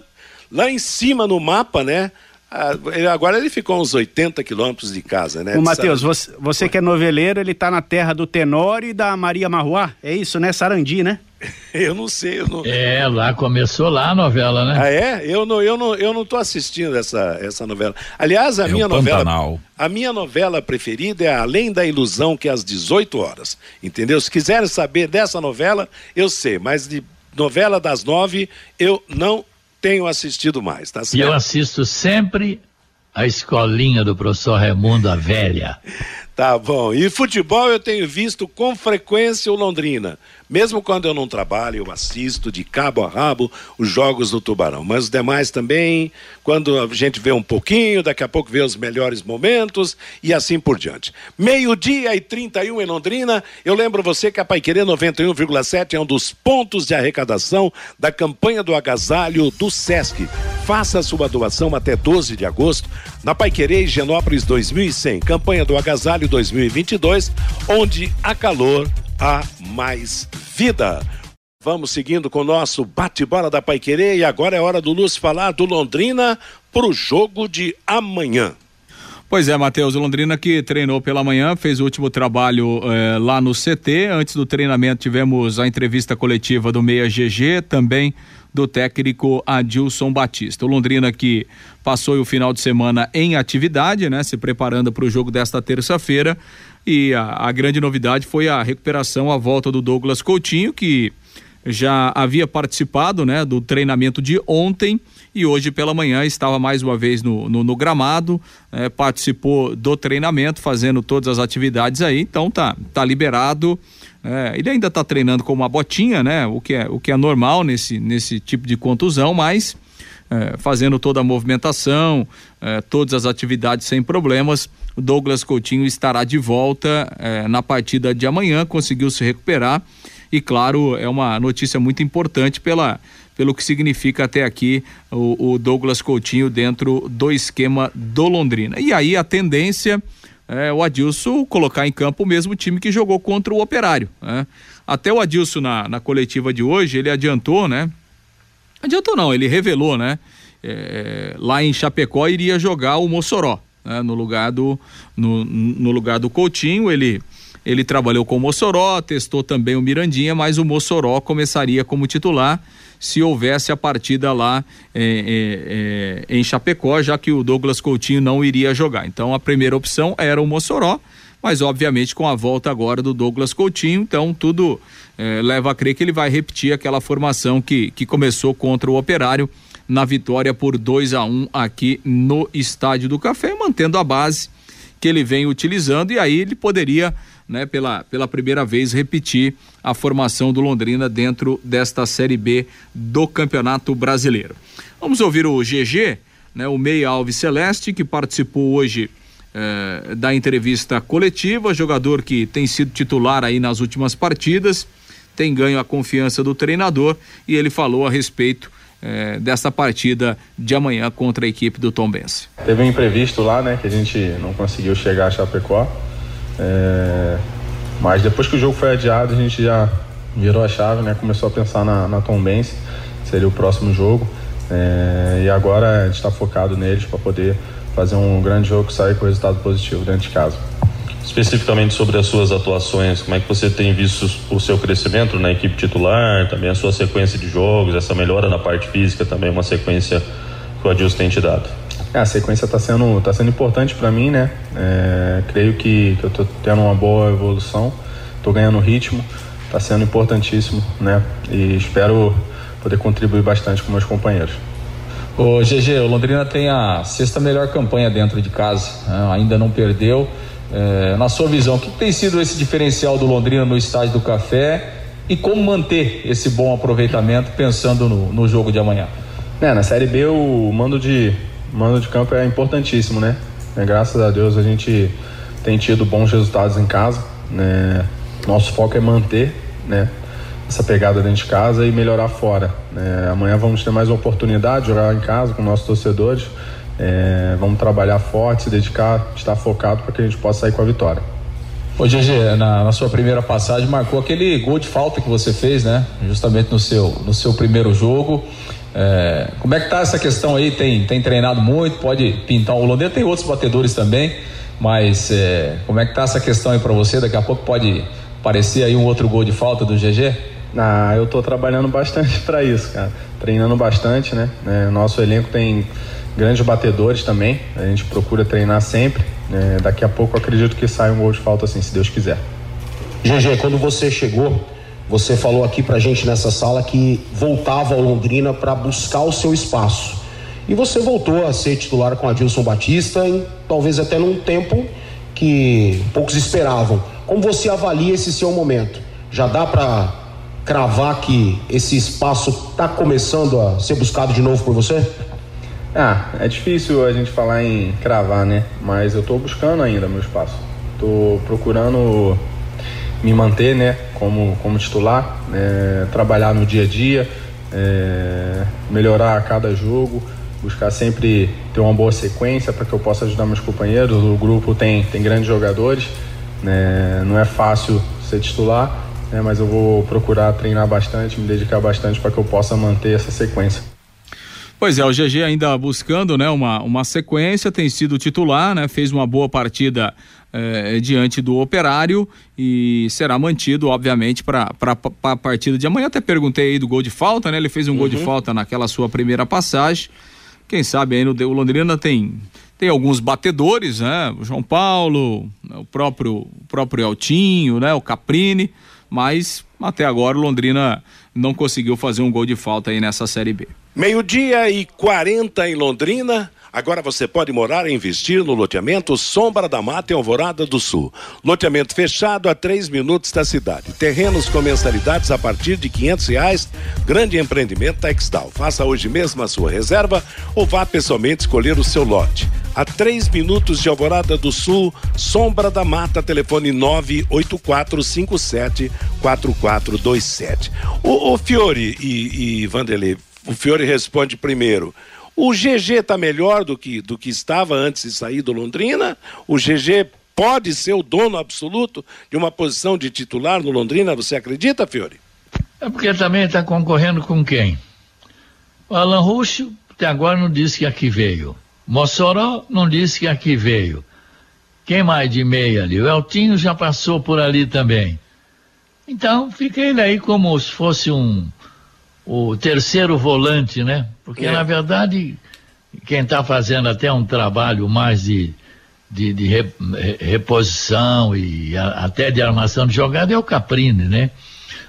lá em cima no mapa, né? Ah, agora ele ficou uns 80 quilômetros de casa, né? O Matheus, você, você que é noveleiro, ele tá na terra do Tenório e da Maria Marruá, é isso, né? Sarandi, né? Eu não sei, eu não... É, lá começou lá a novela, né? Ah, é? Eu não, eu não, eu não tô assistindo essa, essa novela. Aliás, a É minha o novela. Pantanal. A minha novela preferida é Além da Ilusão, que é às 18 horas. Entendeu? Se quiserem saber dessa novela, eu sei, mas de novela das nove, eu não tenho assistido mais, tá E eu certo? assisto sempre a escolinha do professor Raimundo, a velha. Tá bom. E futebol eu tenho visto com frequência o Londrina. Mesmo quando eu não trabalho, eu assisto de cabo a rabo os jogos do Tubarão. Mas os demais também, quando a gente vê um pouquinho, daqui a pouco vê os melhores momentos e assim por diante. Meio-dia e 31 em Londrina. Eu lembro você que a Paiquerê 91,7 é um dos pontos de arrecadação da campanha do agasalho do SESC. Faça sua doação até 12 de agosto na Paiquerê Higienópolis 2100, campanha do agasalho 2022, onde há calor, há mais vida. Vamos seguindo com o nosso bate-bola da Paiquerê e agora é hora do Luz falar do Londrina pro jogo de amanhã. Pois é, Matheus, o Londrina que treinou pela manhã, fez o último trabalho eh, lá no CT. Antes do treinamento tivemos a entrevista coletiva do Meia GG, também do técnico Adilson Batista. O Londrina que passou o final de semana em atividade, né, se preparando para o jogo desta terça-feira. E a, a grande novidade foi a recuperação, a volta do Douglas Coutinho, que já havia participado, né, do treinamento de ontem e hoje pela manhã estava mais uma vez no, no, no gramado, é, participou do treinamento, fazendo todas as atividades aí, então tá, tá liberado. É, ele ainda está treinando com uma botinha, né? O que é, o que é normal nesse, nesse tipo de contusão, mas é, fazendo toda a movimentação, é, todas as atividades sem problemas. O Douglas Coutinho estará de volta é, na partida de amanhã, conseguiu se recuperar e claro, é uma notícia muito importante pela pelo que significa até aqui o, o Douglas Coutinho dentro do esquema do Londrina. E aí a tendência é o Adilson colocar em campo o mesmo time que jogou contra o Operário. Né? Até o Adilson na, na coletiva de hoje, ele adiantou, né? Adiantou não, ele revelou, né? É, lá em Chapecó iria jogar o Mossoró, né? no lugar do no, no lugar do Coutinho, ele ele trabalhou com o Mossoró, testou também o Mirandinha, mas o Mossoró começaria como titular se houvesse a partida lá é, é, é, em Chapecó, já que o Douglas Coutinho não iria jogar. Então a primeira opção era o Mossoró, mas obviamente com a volta agora do Douglas Coutinho, então tudo é, leva a crer que ele vai repetir aquela formação que, que começou contra o Operário na vitória por 2 a 1 um aqui no Estádio do Café, mantendo a base que ele vem utilizando e aí ele poderia né, pela, pela primeira vez, repetir a formação do Londrina dentro desta Série B do Campeonato Brasileiro. Vamos ouvir o GG, né, o Meia Alves Celeste, que participou hoje eh, da entrevista coletiva, jogador que tem sido titular aí nas últimas partidas, tem ganho a confiança do treinador e ele falou a respeito eh, dessa partida de amanhã contra a equipe do Tom Bense. Teve um imprevisto lá, né, que a gente não conseguiu chegar a Chapecó. É, mas depois que o jogo foi adiado, a gente já virou a chave, né? Começou a pensar na, na Tom Benz, seria o próximo jogo. É, e agora a gente está focado neles para poder fazer um grande jogo sair com resultado positivo dentro de casa. Especificamente sobre as suas atuações, como é que você tem visto o seu crescimento na equipe titular, também a sua sequência de jogos, essa melhora na parte física, também uma sequência que o Adilson tem te dado? É, a sequência está sendo, tá sendo importante para mim, né? É, creio que, que eu estou tendo uma boa evolução, estou ganhando ritmo, está sendo importantíssimo, né? E espero poder contribuir bastante com meus companheiros. O GG, o Londrina tem a sexta melhor campanha dentro de casa, né? ainda não perdeu. É, na sua visão, o que tem sido esse diferencial do Londrina no estádio do Café e como manter esse bom aproveitamento pensando no, no jogo de amanhã? É, na Série B o mando de mando de campo é importantíssimo, né? É, graças a Deus a gente tem tido bons resultados em casa. Né? Nosso foco é manter né, essa pegada dentro de casa e melhorar fora. Né? Amanhã vamos ter mais uma oportunidade de jogar em casa com nossos torcedores. É, vamos trabalhar forte, se dedicar, estar focado para que a gente possa sair com a vitória. Ô GG, na, na, sua primeira passagem marcou aquele gol de falta que você fez, né? Justamente no seu, no seu primeiro jogo. É, como é que tá essa questão aí? Tem, tem treinado muito, pode pintar o Londrina, tem outros batedores também, mas é, como é que tá essa questão aí para você? Daqui a pouco pode aparecer aí um outro gol de falta do GG? Ah, eu tô trabalhando bastante para isso, cara. Treinando bastante, né? É, nosso elenco tem grandes batedores também. A gente procura treinar sempre. É, daqui a pouco acredito que sai um gol de falta assim, se Deus quiser. GG, quando você chegou, você falou aqui pra gente nessa sala que voltava ao Londrina para buscar o seu espaço. E você voltou a ser titular com Adilson Batista, em, talvez até num tempo que poucos esperavam. Como você avalia esse seu momento? Já dá para cravar que esse espaço está começando a ser buscado de novo por você? Ah, é difícil a gente falar em cravar, né? Mas eu estou buscando ainda meu espaço. Estou procurando me manter né, como, como titular, é, trabalhar no dia a dia, é, melhorar a cada jogo, buscar sempre ter uma boa sequência para que eu possa ajudar meus companheiros. O grupo tem, tem grandes jogadores, né, não é fácil ser titular, né, mas eu vou procurar treinar bastante, me dedicar bastante para que eu possa manter essa sequência. Pois é, o GG ainda buscando né, uma, uma sequência, tem sido titular, né, fez uma boa partida eh, diante do operário e será mantido, obviamente, para a partida de amanhã. Até perguntei aí do gol de falta, né? Ele fez um uhum. gol de uhum. falta naquela sua primeira passagem. Quem sabe aí no o Londrina tem tem alguns batedores, né? O João Paulo, o próprio o próprio Altinho, né? O Caprini, mas até agora o Londrina não conseguiu fazer um gol de falta aí nessa Série B. Meio-dia e 40 em Londrina. Agora você pode morar e investir no loteamento Sombra da Mata em Alvorada do Sul. Loteamento fechado a três minutos da cidade. Terrenos com mensalidades a partir de quinhentos reais. Grande empreendimento Textal. Faça hoje mesmo a sua reserva ou vá pessoalmente escolher o seu lote. A três minutos de Alvorada do Sul, Sombra da Mata, telefone 98457 4427. O, o Fiore e, e Vanderlei, o Fiore responde primeiro. O GG está melhor do que, do que estava antes de sair do Londrina? O GG pode ser o dono absoluto de uma posição de titular no Londrina? Você acredita, Fiore? É porque também está concorrendo com quem? O Alan Ruxo até agora não disse que aqui veio. Mossoró não disse que aqui veio. Quem mais de meia ali? O Eltinho já passou por ali também. Então fica ele aí como se fosse um o terceiro volante, né? Porque, é. na verdade, quem está fazendo até um trabalho mais de, de, de reposição e a, até de armação de jogada é o Caprini, né?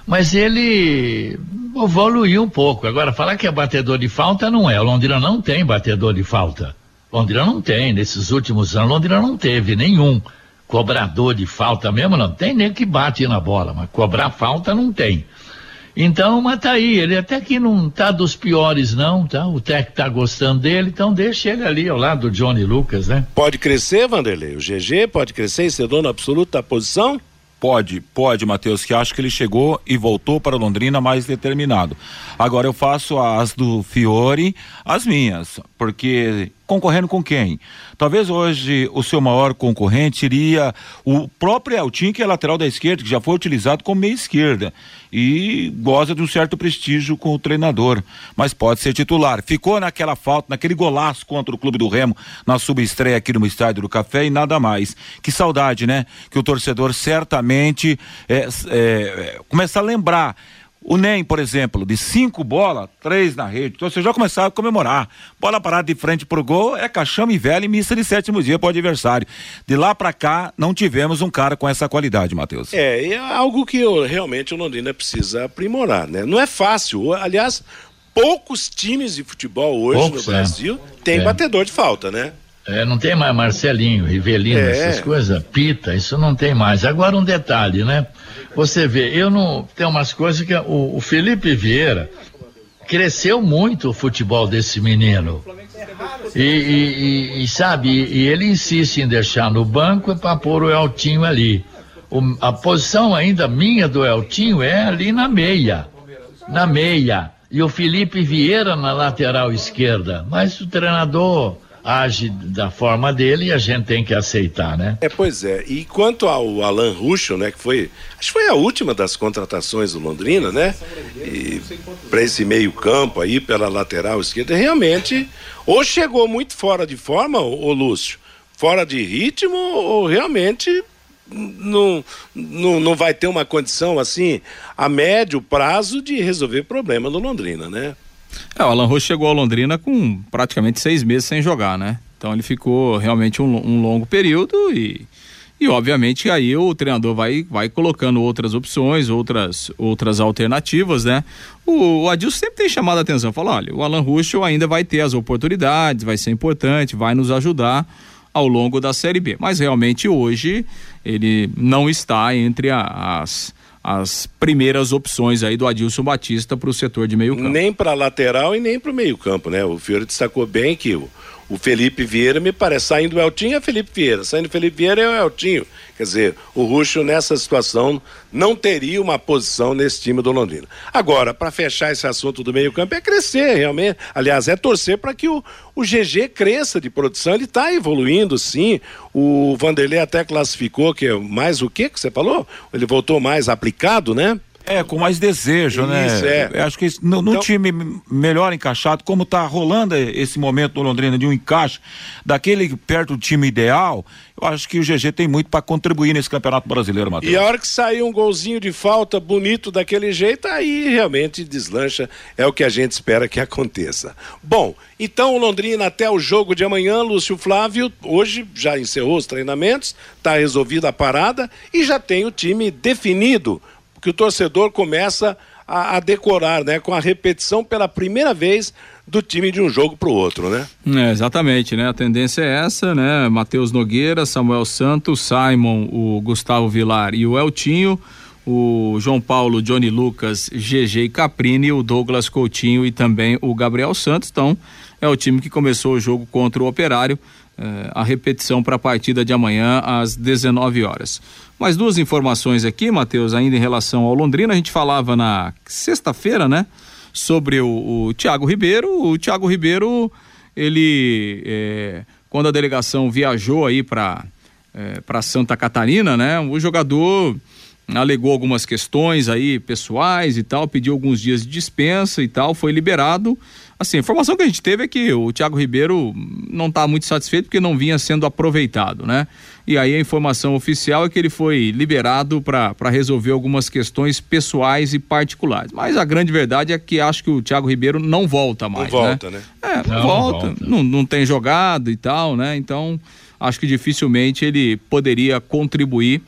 Mas ele evoluiu um pouco. Agora, falar que é batedor de falta não é. O Londrina não tem batedor de falta. Londrina não tem. Nesses últimos anos, Londrina não teve nenhum cobrador de falta mesmo, não. Tem nem que bate na bola, mas cobrar falta não tem. Então, mas tá aí, ele até que não tá dos piores não, tá? O técnico tá gostando dele, então deixa ele ali ao lado do Johnny Lucas, né? Pode crescer, Vanderlei? O GG pode crescer e ser dono absoluto da posição? Pode, pode, Matheus, que acho que ele chegou e voltou para Londrina mais determinado. Agora eu faço as do Fiore, as minhas, porque concorrendo com quem? Talvez hoje o seu maior concorrente seria o próprio Eltinho, que é lateral da esquerda, que já foi utilizado como meia esquerda e goza de um certo prestígio com o treinador, mas pode ser titular. Ficou naquela falta, naquele golaço contra o Clube do Remo na subestreia aqui no Estádio do Café e nada mais. Que saudade, né? Que o torcedor certamente é, é, começa a lembrar o NEM, por exemplo, de cinco bolas, três na rede. Então você já começava a comemorar. Bola parada de frente pro gol é caixão e velho e missa de sétimo dia pro adversário. De lá para cá, não tivemos um cara com essa qualidade, Matheus. É, é algo que eu, realmente o Londrina precisa aprimorar, né? Não é fácil. Aliás, poucos times de futebol hoje poucos, no é. Brasil é. têm é. batedor de falta, né? É, não tem mais Marcelinho, Rivelino, é. essas coisas, Pita, isso não tem mais. Agora um detalhe, né? Você vê, eu não. Tem umas coisas que. O, o Felipe Vieira cresceu muito o futebol desse menino. E, e, e sabe, e ele insiste em deixar no banco para pôr o Eltinho ali. O, a posição ainda minha do Eltinho é ali na meia. Na meia. E o Felipe Vieira na lateral esquerda. Mas o treinador age da forma dele e a gente tem que aceitar, né? É, pois é. E quanto ao Alan Ruschel, né, que foi, acho que foi a última das contratações do Londrina, né? E para esse meio-campo aí pela lateral esquerda, realmente ou chegou muito fora de forma, o Lúcio, fora de ritmo, ou realmente não, não, não vai ter uma condição assim a médio prazo de resolver problema no Londrina, né? É, o Alan Rocha chegou a Londrina com praticamente seis meses sem jogar, né? Então ele ficou realmente um, um longo período e, e obviamente aí o treinador vai, vai colocando outras opções, outras, outras alternativas, né? O, o Adilson sempre tem chamado a atenção, fala, olha, o Alan Ruschel ainda vai ter as oportunidades, vai ser importante, vai nos ajudar ao longo da Série B. Mas realmente hoje ele não está entre as as primeiras opções aí do Adilson Batista para o setor de meio campo. Nem para lateral e nem para o meio campo, né? O Fiore destacou bem que o, o Felipe Vieira me parece, saindo o Eltinho é Felipe Vieira, saindo o Felipe Vieira é o Eltinho. Quer dizer, o Ruxo nessa situação não teria uma posição nesse time do Londrina. Agora, para fechar esse assunto do meio-campo, é crescer realmente. Aliás, é torcer para que o, o GG cresça de produção. Ele está evoluindo, sim. O Vanderlei até classificou que é mais o que que você falou? Ele voltou mais aplicado, né? É, com mais desejo, Isso, né? Isso, é. Acho que no, então... time melhor encaixado, como está rolando esse momento no Londrina de um encaixe daquele perto do time ideal, eu acho que o GG tem muito para contribuir nesse Campeonato Brasileiro, Matheus. E a hora que sair um golzinho de falta bonito daquele jeito, aí realmente deslancha, é o que a gente espera que aconteça. Bom, então o Londrina até o jogo de amanhã, Lúcio Flávio, hoje já encerrou os treinamentos, está resolvida a parada e já tem o time definido que o torcedor começa a, a decorar, né? Com a repetição pela primeira vez do time de um jogo para o outro, né? É, exatamente, né? A tendência é essa, né? Matheus Nogueira, Samuel Santos, Simon, o Gustavo Vilar e o Eltinho, o João Paulo, Johnny Lucas, GG Caprini, o Douglas Coutinho e também o Gabriel Santos. Então, é o time que começou o jogo contra o Operário. É, a repetição para a partida de amanhã às 19 horas. Mais duas informações aqui, Matheus, ainda em relação ao Londrina. A gente falava na sexta-feira, né? Sobre o, o Thiago Ribeiro. O Thiago Ribeiro, ele, é, quando a delegação viajou aí para é, para Santa Catarina, né? O jogador alegou algumas questões aí pessoais e tal, pediu alguns dias de dispensa e tal, foi liberado. Assim, a informação que a gente teve é que o Thiago Ribeiro não está muito satisfeito porque não vinha sendo aproveitado, né? E aí a informação oficial é que ele foi liberado para resolver algumas questões pessoais e particulares. Mas a grande verdade é que acho que o Thiago Ribeiro não volta mais. Não volta, né? né? É, não, Não, volta, volta. Não, não tem jogado e tal, né? Então acho que dificilmente ele poderia contribuir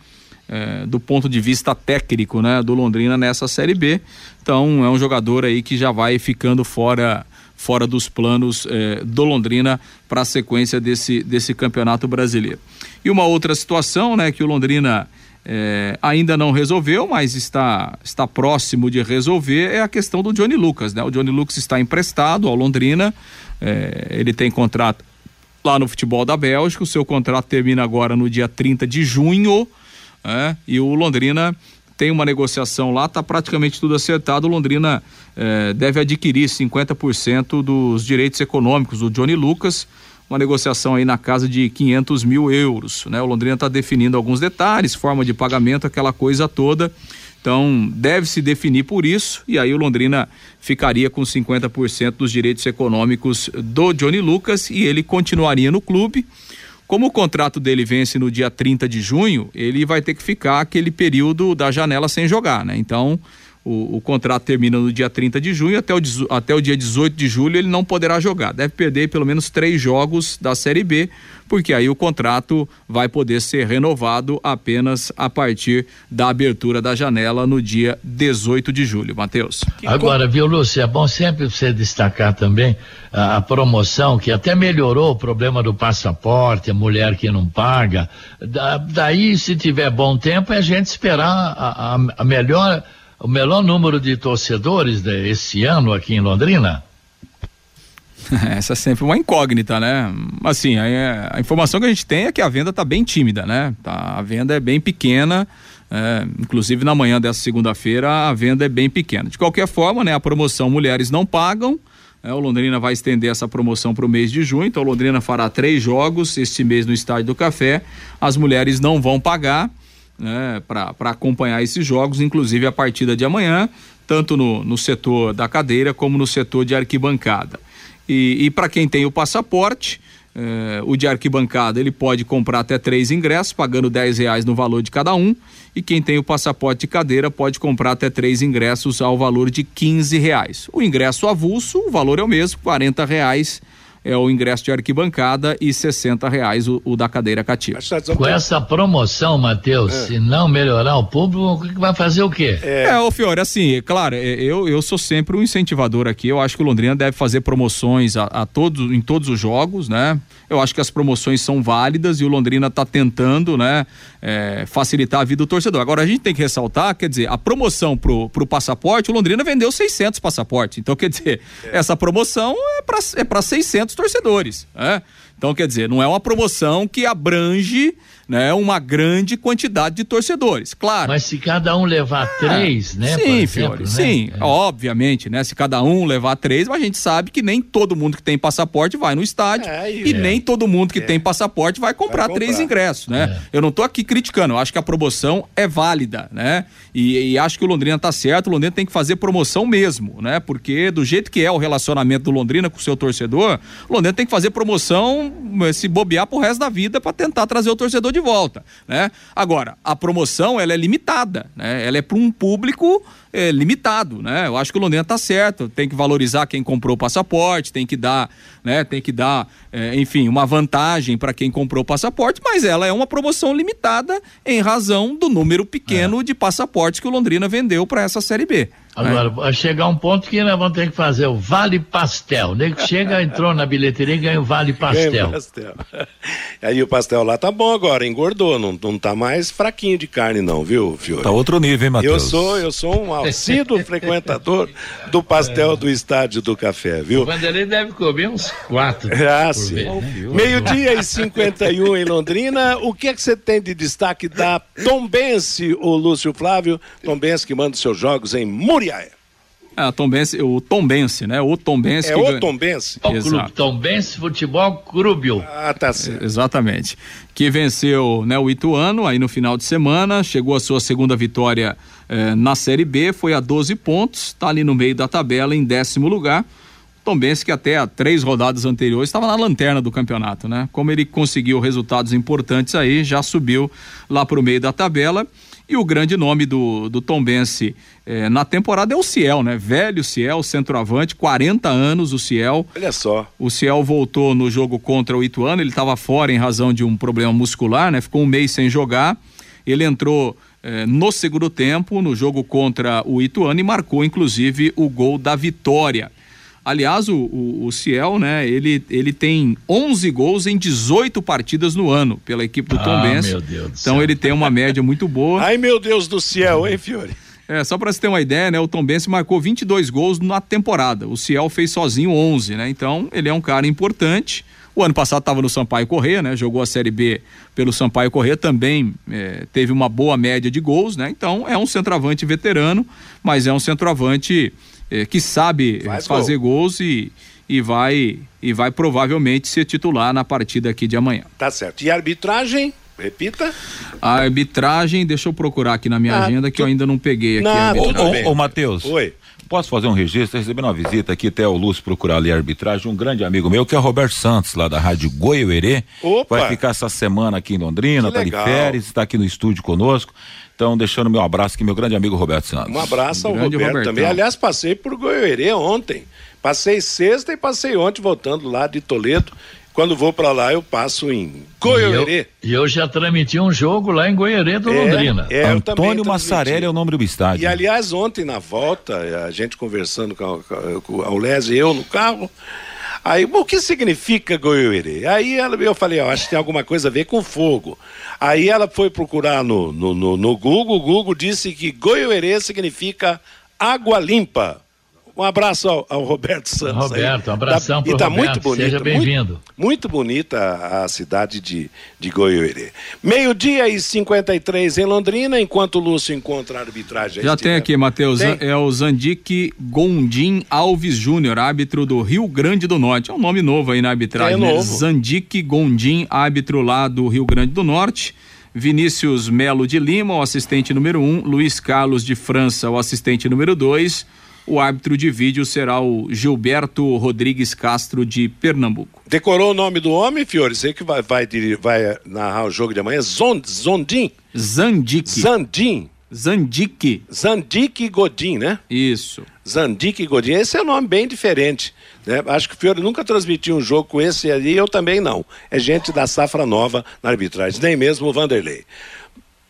eh, do ponto de vista técnico, né, do Londrina nessa Série B. Então é um jogador aí que já vai ficando fora fora dos planos eh, do Londrina para a sequência desse desse campeonato brasileiro. E uma outra situação, né, que o Londrina eh, ainda não resolveu, mas está está próximo de resolver é a questão do Johnny Lucas, né? O Johnny Lucas está emprestado ao Londrina, eh, ele tem contrato lá no futebol da Bélgica. O seu contrato termina agora no dia 30 de junho. né? E o Londrina tem uma negociação lá, tá praticamente tudo acertado. Londrina eh, deve adquirir 50% dos direitos econômicos do Johnny Lucas. Uma negociação aí na casa de 500 mil euros. Né? O Londrina está definindo alguns detalhes, forma de pagamento, aquela coisa toda. Então, deve se definir por isso, e aí o Londrina ficaria com 50% dos direitos econômicos do Johnny Lucas e ele continuaria no clube. Como o contrato dele vence no dia 30 de junho, ele vai ter que ficar aquele período da janela sem jogar, né? Então, o, o contrato termina no dia 30 de junho, até o, até o dia 18 de julho ele não poderá jogar. Deve perder pelo menos três jogos da Série B, porque aí o contrato vai poder ser renovado apenas a partir da abertura da janela no dia 18 de julho. Matheus. Agora, viu, Lúcio, é bom sempre você destacar também a, a promoção, que até melhorou o problema do passaporte, a mulher que não paga. Da- daí, se tiver bom tempo, é a gente esperar a, a- a melhor, o melhor número de torcedores de- esse ano aqui em Londrina. Essa é sempre uma incógnita, né? Assim, a, a informação que a gente tem é que a venda tá bem tímida, né? Tá, a venda é bem pequena, é, inclusive na manhã dessa segunda-feira a venda é bem pequena. De qualquer forma, né? A promoção Mulheres Não Pagam, é, o Londrina vai estender essa promoção para o mês de junho, então o Londrina fará três jogos este mês no Estádio do Café. As mulheres não vão pagar né, para acompanhar esses jogos, inclusive a partida de amanhã, tanto no, no setor da cadeira como no setor de arquibancada. E, e para quem tem o passaporte, eh, o de arquibancada ele pode comprar até três ingressos, pagando 10 reais no valor de cada um. E quem tem o passaporte de cadeira pode comprar até três ingressos ao valor de 15 reais. O ingresso avulso, o valor é o mesmo, 40 reais é o ingresso de arquibancada e 60 reais o, o da cadeira cativa. Com essa promoção, Matheus, se não melhorar o público, o que que vai fazer o quê? É, ô Fiore, assim, é claro, é, eu, eu sou sempre um incentivador aqui. Eu acho que o Londrina deve fazer promoções a, a todos, em todos os jogos, né? Eu acho que as promoções são válidas e o Londrina está tentando, né, é, facilitar a vida do torcedor. Agora, a gente tem que ressaltar, quer dizer, a promoção pro, pro passaporte, o Londrina vendeu 600 passaportes. Então, quer dizer, essa promoção é para é pra 600 torcedores, né? Então, quer dizer, não é uma promoção que abrange né, uma grande quantidade de torcedores, claro. Mas se cada um levar três, né? Sim, exemplo, Fiore, né? sim, obviamente, né? Se cada um levar três, mas a gente sabe que nem todo mundo que tem passaporte vai no estádio e é. nem todo mundo que tem passaporte vai comprar, Vai comprar. três ingressos, né? Eu não tô aqui criticando, eu acho que a promoção é válida, né? E, e acho que o Londrina tá certo, o Londrina tem que fazer promoção mesmo, né? Porque do jeito que é o relacionamento do Londrina com o seu torcedor, o Londrina tem que fazer promoção, eh, se bobear pro resto da vida para tentar trazer o torcedor de volta, né? Agora, a promoção ela é limitada, né? Ela é para um público eh, limitado, né? Eu acho que o Londrina tá certo, tem que valorizar quem comprou o passaporte, tem que dar, né? Tem que dar, eh, enfim, uma vantagem para quem comprou o passaporte, mas ela é uma promoção limitada em razão do número pequeno de passaportes que o Londrina vendeu para essa série B. Agora, vai chegar um ponto que nós vamos ter que fazer o Vale Pastel. O nego chega, entrou na bilheteria e ganha o Vale Pastel. Ganha pastel. Aí o pastel lá tá bom agora, engordou, não, não tá mais fraquinho de carne não, viu, Fiore? Tá outro nível, hein, Matheus? Eu sou, eu sou um assíduo frequentador do pastel do Estádio do Café, viu? O Vanderlei deve comer uns quatro. Ah, né? Meio-dia e 51 em Londrina. O que é que você tem de destaque da Tombense, o Lúcio Flávio? Tombense que manda os seus jogos em Muriaé. É, Tombense, o Tombense, né? O Tombense. É que o Tombense? O clube Exato. Tombense Futebol Clube. Ah, tá certo. Exatamente. Que venceu né, o Ituano aí no final de semana, chegou a sua segunda vitória eh, na Série B, foi a 12 pontos, está ali no meio da tabela, em décimo lugar. Tombense que até há três rodadas anteriores estava na lanterna do campeonato, né? Como ele conseguiu resultados importantes aí, já subiu lá para o meio da tabela. E o grande nome do, do Tombense eh, na temporada é o Ciel, né? Velho Ciel, centroavante, 40 anos o Ciel. Olha só. O Ciel voltou no jogo contra o Ituano, ele estava fora em razão de um problema muscular, né? Ficou um mês sem jogar. Ele entrou eh, no segundo tempo no jogo contra o Ituano e marcou inclusive o gol da vitória. Aliás, o, o, o Ciel, né, ele, ele tem 11 gols em 18 partidas no ano pela equipe do Ah, Tombense. meu Deus do então céu. ele tem uma média muito boa. Ai, meu Deus do céu, hein, Fiore? É, só para você ter uma ideia, né, o Tombense marcou 22 gols na temporada. O Ciel fez sozinho 11, né? Então, ele é um cara importante. O ano passado estava no Sampaio Corrêa, né? Jogou a Série B pelo Sampaio Corrêa, também é, teve uma boa média de gols, né? Então, é um centroavante veterano, mas é um centroavante é, que sabe Faz é, fazer gols e, e vai e vai provavelmente ser titular na partida aqui de amanhã. Tá certo. E a arbitragem? Repita. A arbitragem, deixa eu procurar aqui na minha Ah, agenda que eu ainda não peguei aqui. Não, a Ô, ô, ô Matheus. Oi. Posso fazer um registro? Recebendo uma visita aqui até o Lúcio procurar ali a arbitragem. Um grande amigo meu, que é o Roberto Santos, lá da Rádio Goiuerê. Opa! Vai ficar essa semana aqui em Londrina, Que tá de legal. férias, está aqui no estúdio conosco. Então, deixando meu abraço aqui, meu grande amigo Roberto Santos. Um abraço ao Grande Roberto Robertão. também. Aliás, passei por Goiôerê ontem. Passei sexta e passei ontem voltando lá de Toledo. Quando vou pra lá, eu passo em E eu, e eu já transmiti um jogo lá em Goiaré do Londrina. É, eu também Antônio. Massarelli é o nome do estádio. E aliás, ontem na volta, a gente conversando com, a- com, a e eu no carro, aí, o que significa Goiôerê? Aí ela, eu falei, ó, acho que tem alguma coisa a ver com fogo. Aí ela foi procurar no, no, no, no Google, o Google disse que Goiôerê significa água limpa. Um abraço ao, ao Roberto Santos. Roberto, um abração Tá- E tá Roberto, muito bonita. seja bem-vindo. Muito, muito bonita a, a cidade de, de Goiôerê. Meio-dia e 53 em Londrina, enquanto o Lúcio encontra a arbitragem. Já tem aqui, Matheus, Tem? é o Zandique Gondim Alves Júnior, árbitro do Rio Grande do Norte. É um nome novo aí na arbitragem, É né? novo. Zandique Gondim, árbitro lá do Rio Grande do Norte. Vinícius Melo de Lima, o assistente número um. Luiz Carlos de França, o assistente número dois. O árbitro de vídeo será o Gilberto Rodrigues Castro de Pernambuco. Decorou o nome do homem, Fiore? Você que vai, vai, vai narrar o jogo de amanhã? Zond, Zondim? Zandique. Zandim? Zandique. Zandique Godin, né? Isso. Zandique Godin. Esse é um nome bem diferente. Né? Acho que o Fiore nunca transmitiu um jogo com esse ali, eu também não. É gente da safra nova na arbitragem, nem mesmo o Vanderlei.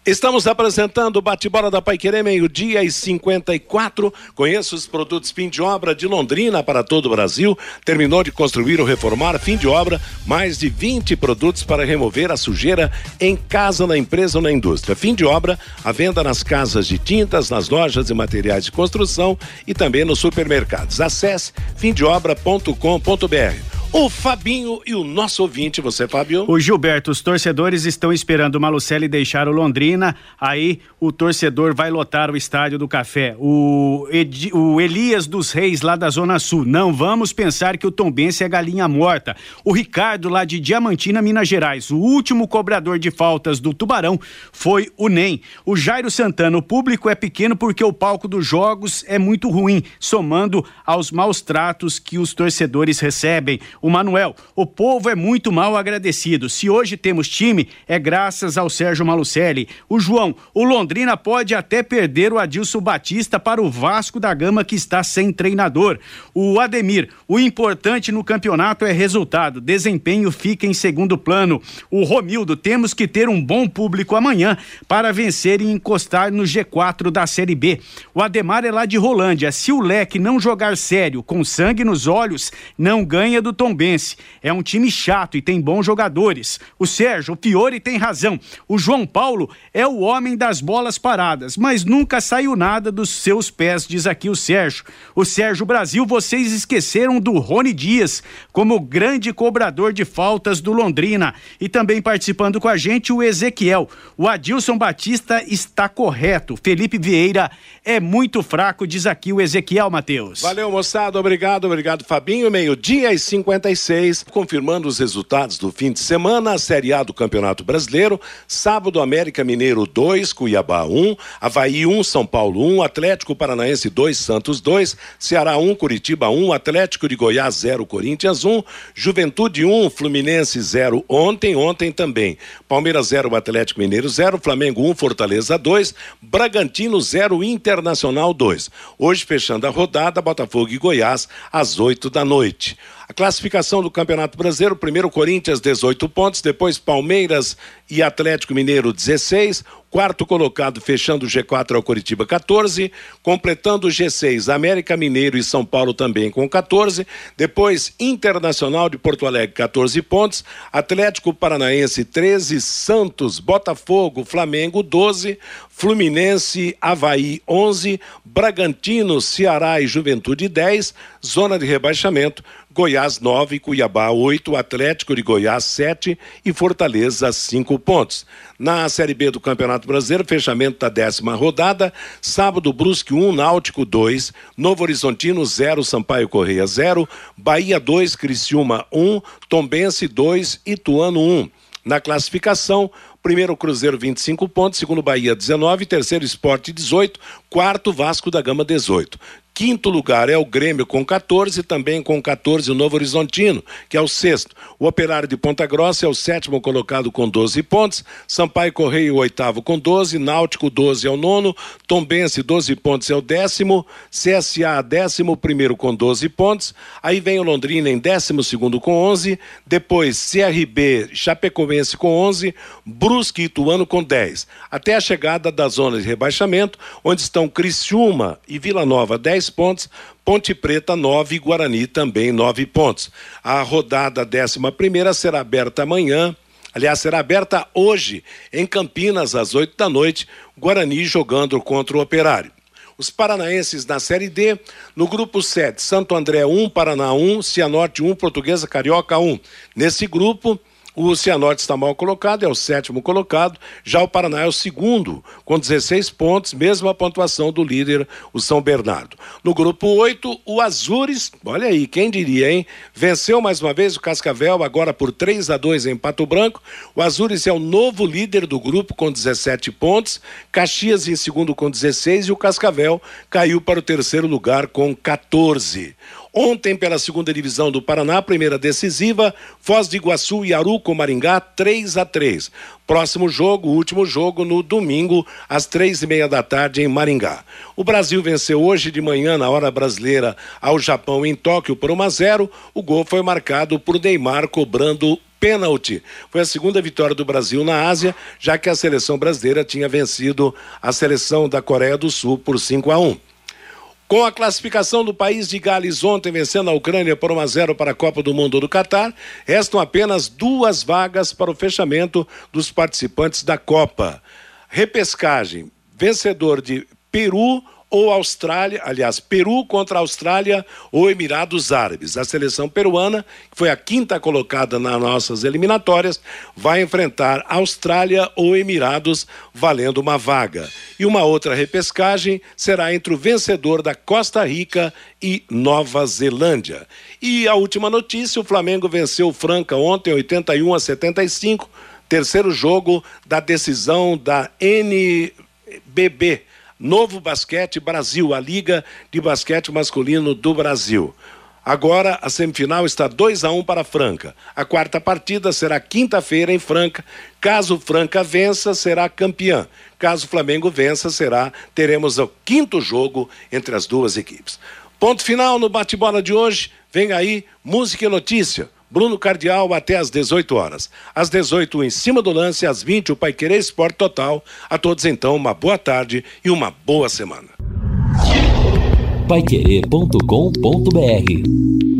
Estamos apresentando o bate-bola da Paiquerê, meio-dia e 54. Conheça os produtos fim de obra de Londrina para todo o Brasil. Terminou de construir ou reformar, fim de obra, mais de 20 produtos para remover a sujeira em casa, na empresa ou na indústria. Fim de obra, a venda nas casas de tintas, nas lojas e materiais de construção e também nos supermercados. Acesse fimdeobra.com.br. O Fabinho e o nosso ouvinte, você, Fábio? O Gilberto, os torcedores estão esperando o Malucelli deixar o Londrina, aí o torcedor vai lotar o estádio do Café. O, Edi- o Elias dos Reis, lá da Zona Sul, não vamos pensar que o Tombense é galinha morta. O Ricardo, lá de Diamantina, Minas Gerais, o último cobrador de faltas do Tubarão foi o NEM. O Jairo Santana, o público é pequeno porque o palco dos jogos é muito ruim, somando aos maus tratos que os torcedores recebem. O Manuel, o povo é muito mal agradecido. Se hoje temos time, é graças ao Sérgio Malucelli. O João, o Londrina pode até perder o Adilson Batista para o Vasco da Gama que está sem treinador. O Ademir, o importante no campeonato é resultado, desempenho fica em segundo plano. O Romildo, temos que ter um bom público amanhã para vencer e encostar no G4 da Série B. O Ademar é lá de Rolândia. Se o Leque não jogar sério, com sangue nos olhos, não ganha do Tombense. É um time chato e tem bons jogadores. O Sérgio, Fiore tem razão. O João Paulo é o homem das bolas paradas, mas nunca saiu nada dos seus pés, diz aqui o Sérgio. O Sérgio Brasil, vocês esqueceram do Rony Dias como grande cobrador de faltas do Londrina. E também participando com a gente o Ezequiel. O Adilson Batista está correto. Felipe Vieira é muito fraco, diz aqui o Ezequiel Matheus. Valeu, moçada. Obrigado, obrigado, Fabinho. Meio-dia e 56. Confirmando os resultados do fim de semana, a Série A do Campeonato Brasileiro. Sábado, América Mineiro 2, Cuiabá 1, Havaí 1, São Paulo 1, Atlético Paranaense 2, Santos 2, Ceará 1, Curitiba 1, Atlético de Goiás 0, Corinthians 1, Juventude 1, Fluminense 0 ontem, ontem também. Palmeiras 0, Atlético Mineiro 0, Flamengo 1, Fortaleza 2, Bragantino 0, Internacional 2. Hoje, fechando a rodada, Botafogo e Goiás às 8 da noite. A classificação do Campeonato Brasileiro, primeiro Corinthians 18 pontos, depois Palmeiras e Atlético Mineiro 16, quarto colocado fechando o G4 é o Coritiba 14, completando o G6 América Mineiro e São Paulo também com 14, depois Internacional de Porto Alegre 14 pontos, Atlético Paranaense 13, Santos, Botafogo, Flamengo 12, Fluminense, Havaí 11, Bragantino, Ceará e Juventude 10, zona de rebaixamento, Goiás 9, Cuiabá 8, Atlético de Goiás 7 e Fortaleza 5 pontos. Na Série B do Campeonato Brasileiro, fechamento da décima rodada, sábado Brusque 1, Náutico 2, Novo Horizontino 0, Sampaio Correia 0, Bahia 2, Criciúma 1, Tombense 2, Ituano 1. Na classificação, primeiro Cruzeiro 25 pontos, segundo Bahia 19, terceiro Esporte 18, quarto Vasco da Gama 18. Quinto lugar é o Grêmio com 14, também com 14 o Novo Horizontino, que é o sexto. O Operário de Ponta Grossa é o sétimo colocado com 12 pontos. Sampaio Correio, o oitavo com 12. Náutico, 12 é o nono. Tombense, 12 pontos é o décimo. CSA, décimo primeiro com 12 pontos. Aí vem o Londrina em décimo segundo com 11. Depois CRB, Chapecoense com 11. Brusque e Ituano com 10. Até a chegada da zona de rebaixamento, onde estão Criciúma e Vila Nova, 10 pontos, Ponte Preta 9 Guarani também 9 pontos. A rodada 11 primeira será aberta amanhã. Aliás, será aberta hoje em Campinas às 8 da noite, Guarani jogando contra o Operário. Os paranaenses na Série D, no grupo 7, Santo André 1, Paraná 1, Cianorte 1, Portuguesa Carioca 1. Nesse grupo, o Cianorte está mal colocado, é o sétimo colocado. Já o Paraná é o segundo, com 16 pontos, mesma pontuação do líder, o São Bernardo. No grupo 8, o Azures, olha aí, quem diria, hein? Venceu mais uma vez o Cascavel, agora por 3 a 2 em Pato Branco. O Azures é o novo líder do grupo com 17 pontos. Caxias em segundo com 16 e o Cascavel caiu para o terceiro lugar com 14. Ontem, pela segunda divisão do Paraná, primeira decisiva, Foz do Iguaçu e Aruco Maringá, 3 a 3 Próximo jogo, último jogo, no domingo, às três e meia da tarde, em Maringá. O Brasil venceu hoje de manhã, na hora brasileira, ao Japão em Tóquio por 1 a 0 O gol foi marcado por Neymar cobrando pênalti. Foi a segunda vitória do Brasil na Ásia, já que a seleção brasileira tinha vencido a seleção da Coreia do Sul por 5 a 1. Com a classificação do país de Gales ontem vencendo a Ucrânia por 1 a 0 para a Copa do Mundo do Catar, restam apenas duas vagas para o fechamento dos participantes da Copa. Repescagem: vencedor de Peru ou Austrália, aliás, Peru contra Austrália ou Emirados Árabes. A seleção peruana, que foi a quinta colocada nas nossas eliminatórias, vai enfrentar Austrália ou Emirados, valendo uma vaga. E uma outra repescagem será entre o vencedor da Costa Rica e Nova Zelândia. E a última notícia: o Flamengo venceu o Franca ontem, 81 a 75, terceiro jogo da decisão da NBB Novo Basquete Brasil, a Liga de Basquete Masculino do Brasil. Agora a semifinal está 2 a 1 um para Franca. A quarta partida será quinta-feira em Franca. Caso Franca vença, será campeã. Caso Flamengo vença, será teremos o quinto jogo entre as duas equipes. Ponto final no bate-bola de hoje. Vem aí música e notícia. Bruno Cardial até às 18 horas. Às 18 em cima do lance, às 20 o Pai Querer Esporte Total. A todos então uma boa tarde e uma boa semana. Paiquerê.com.br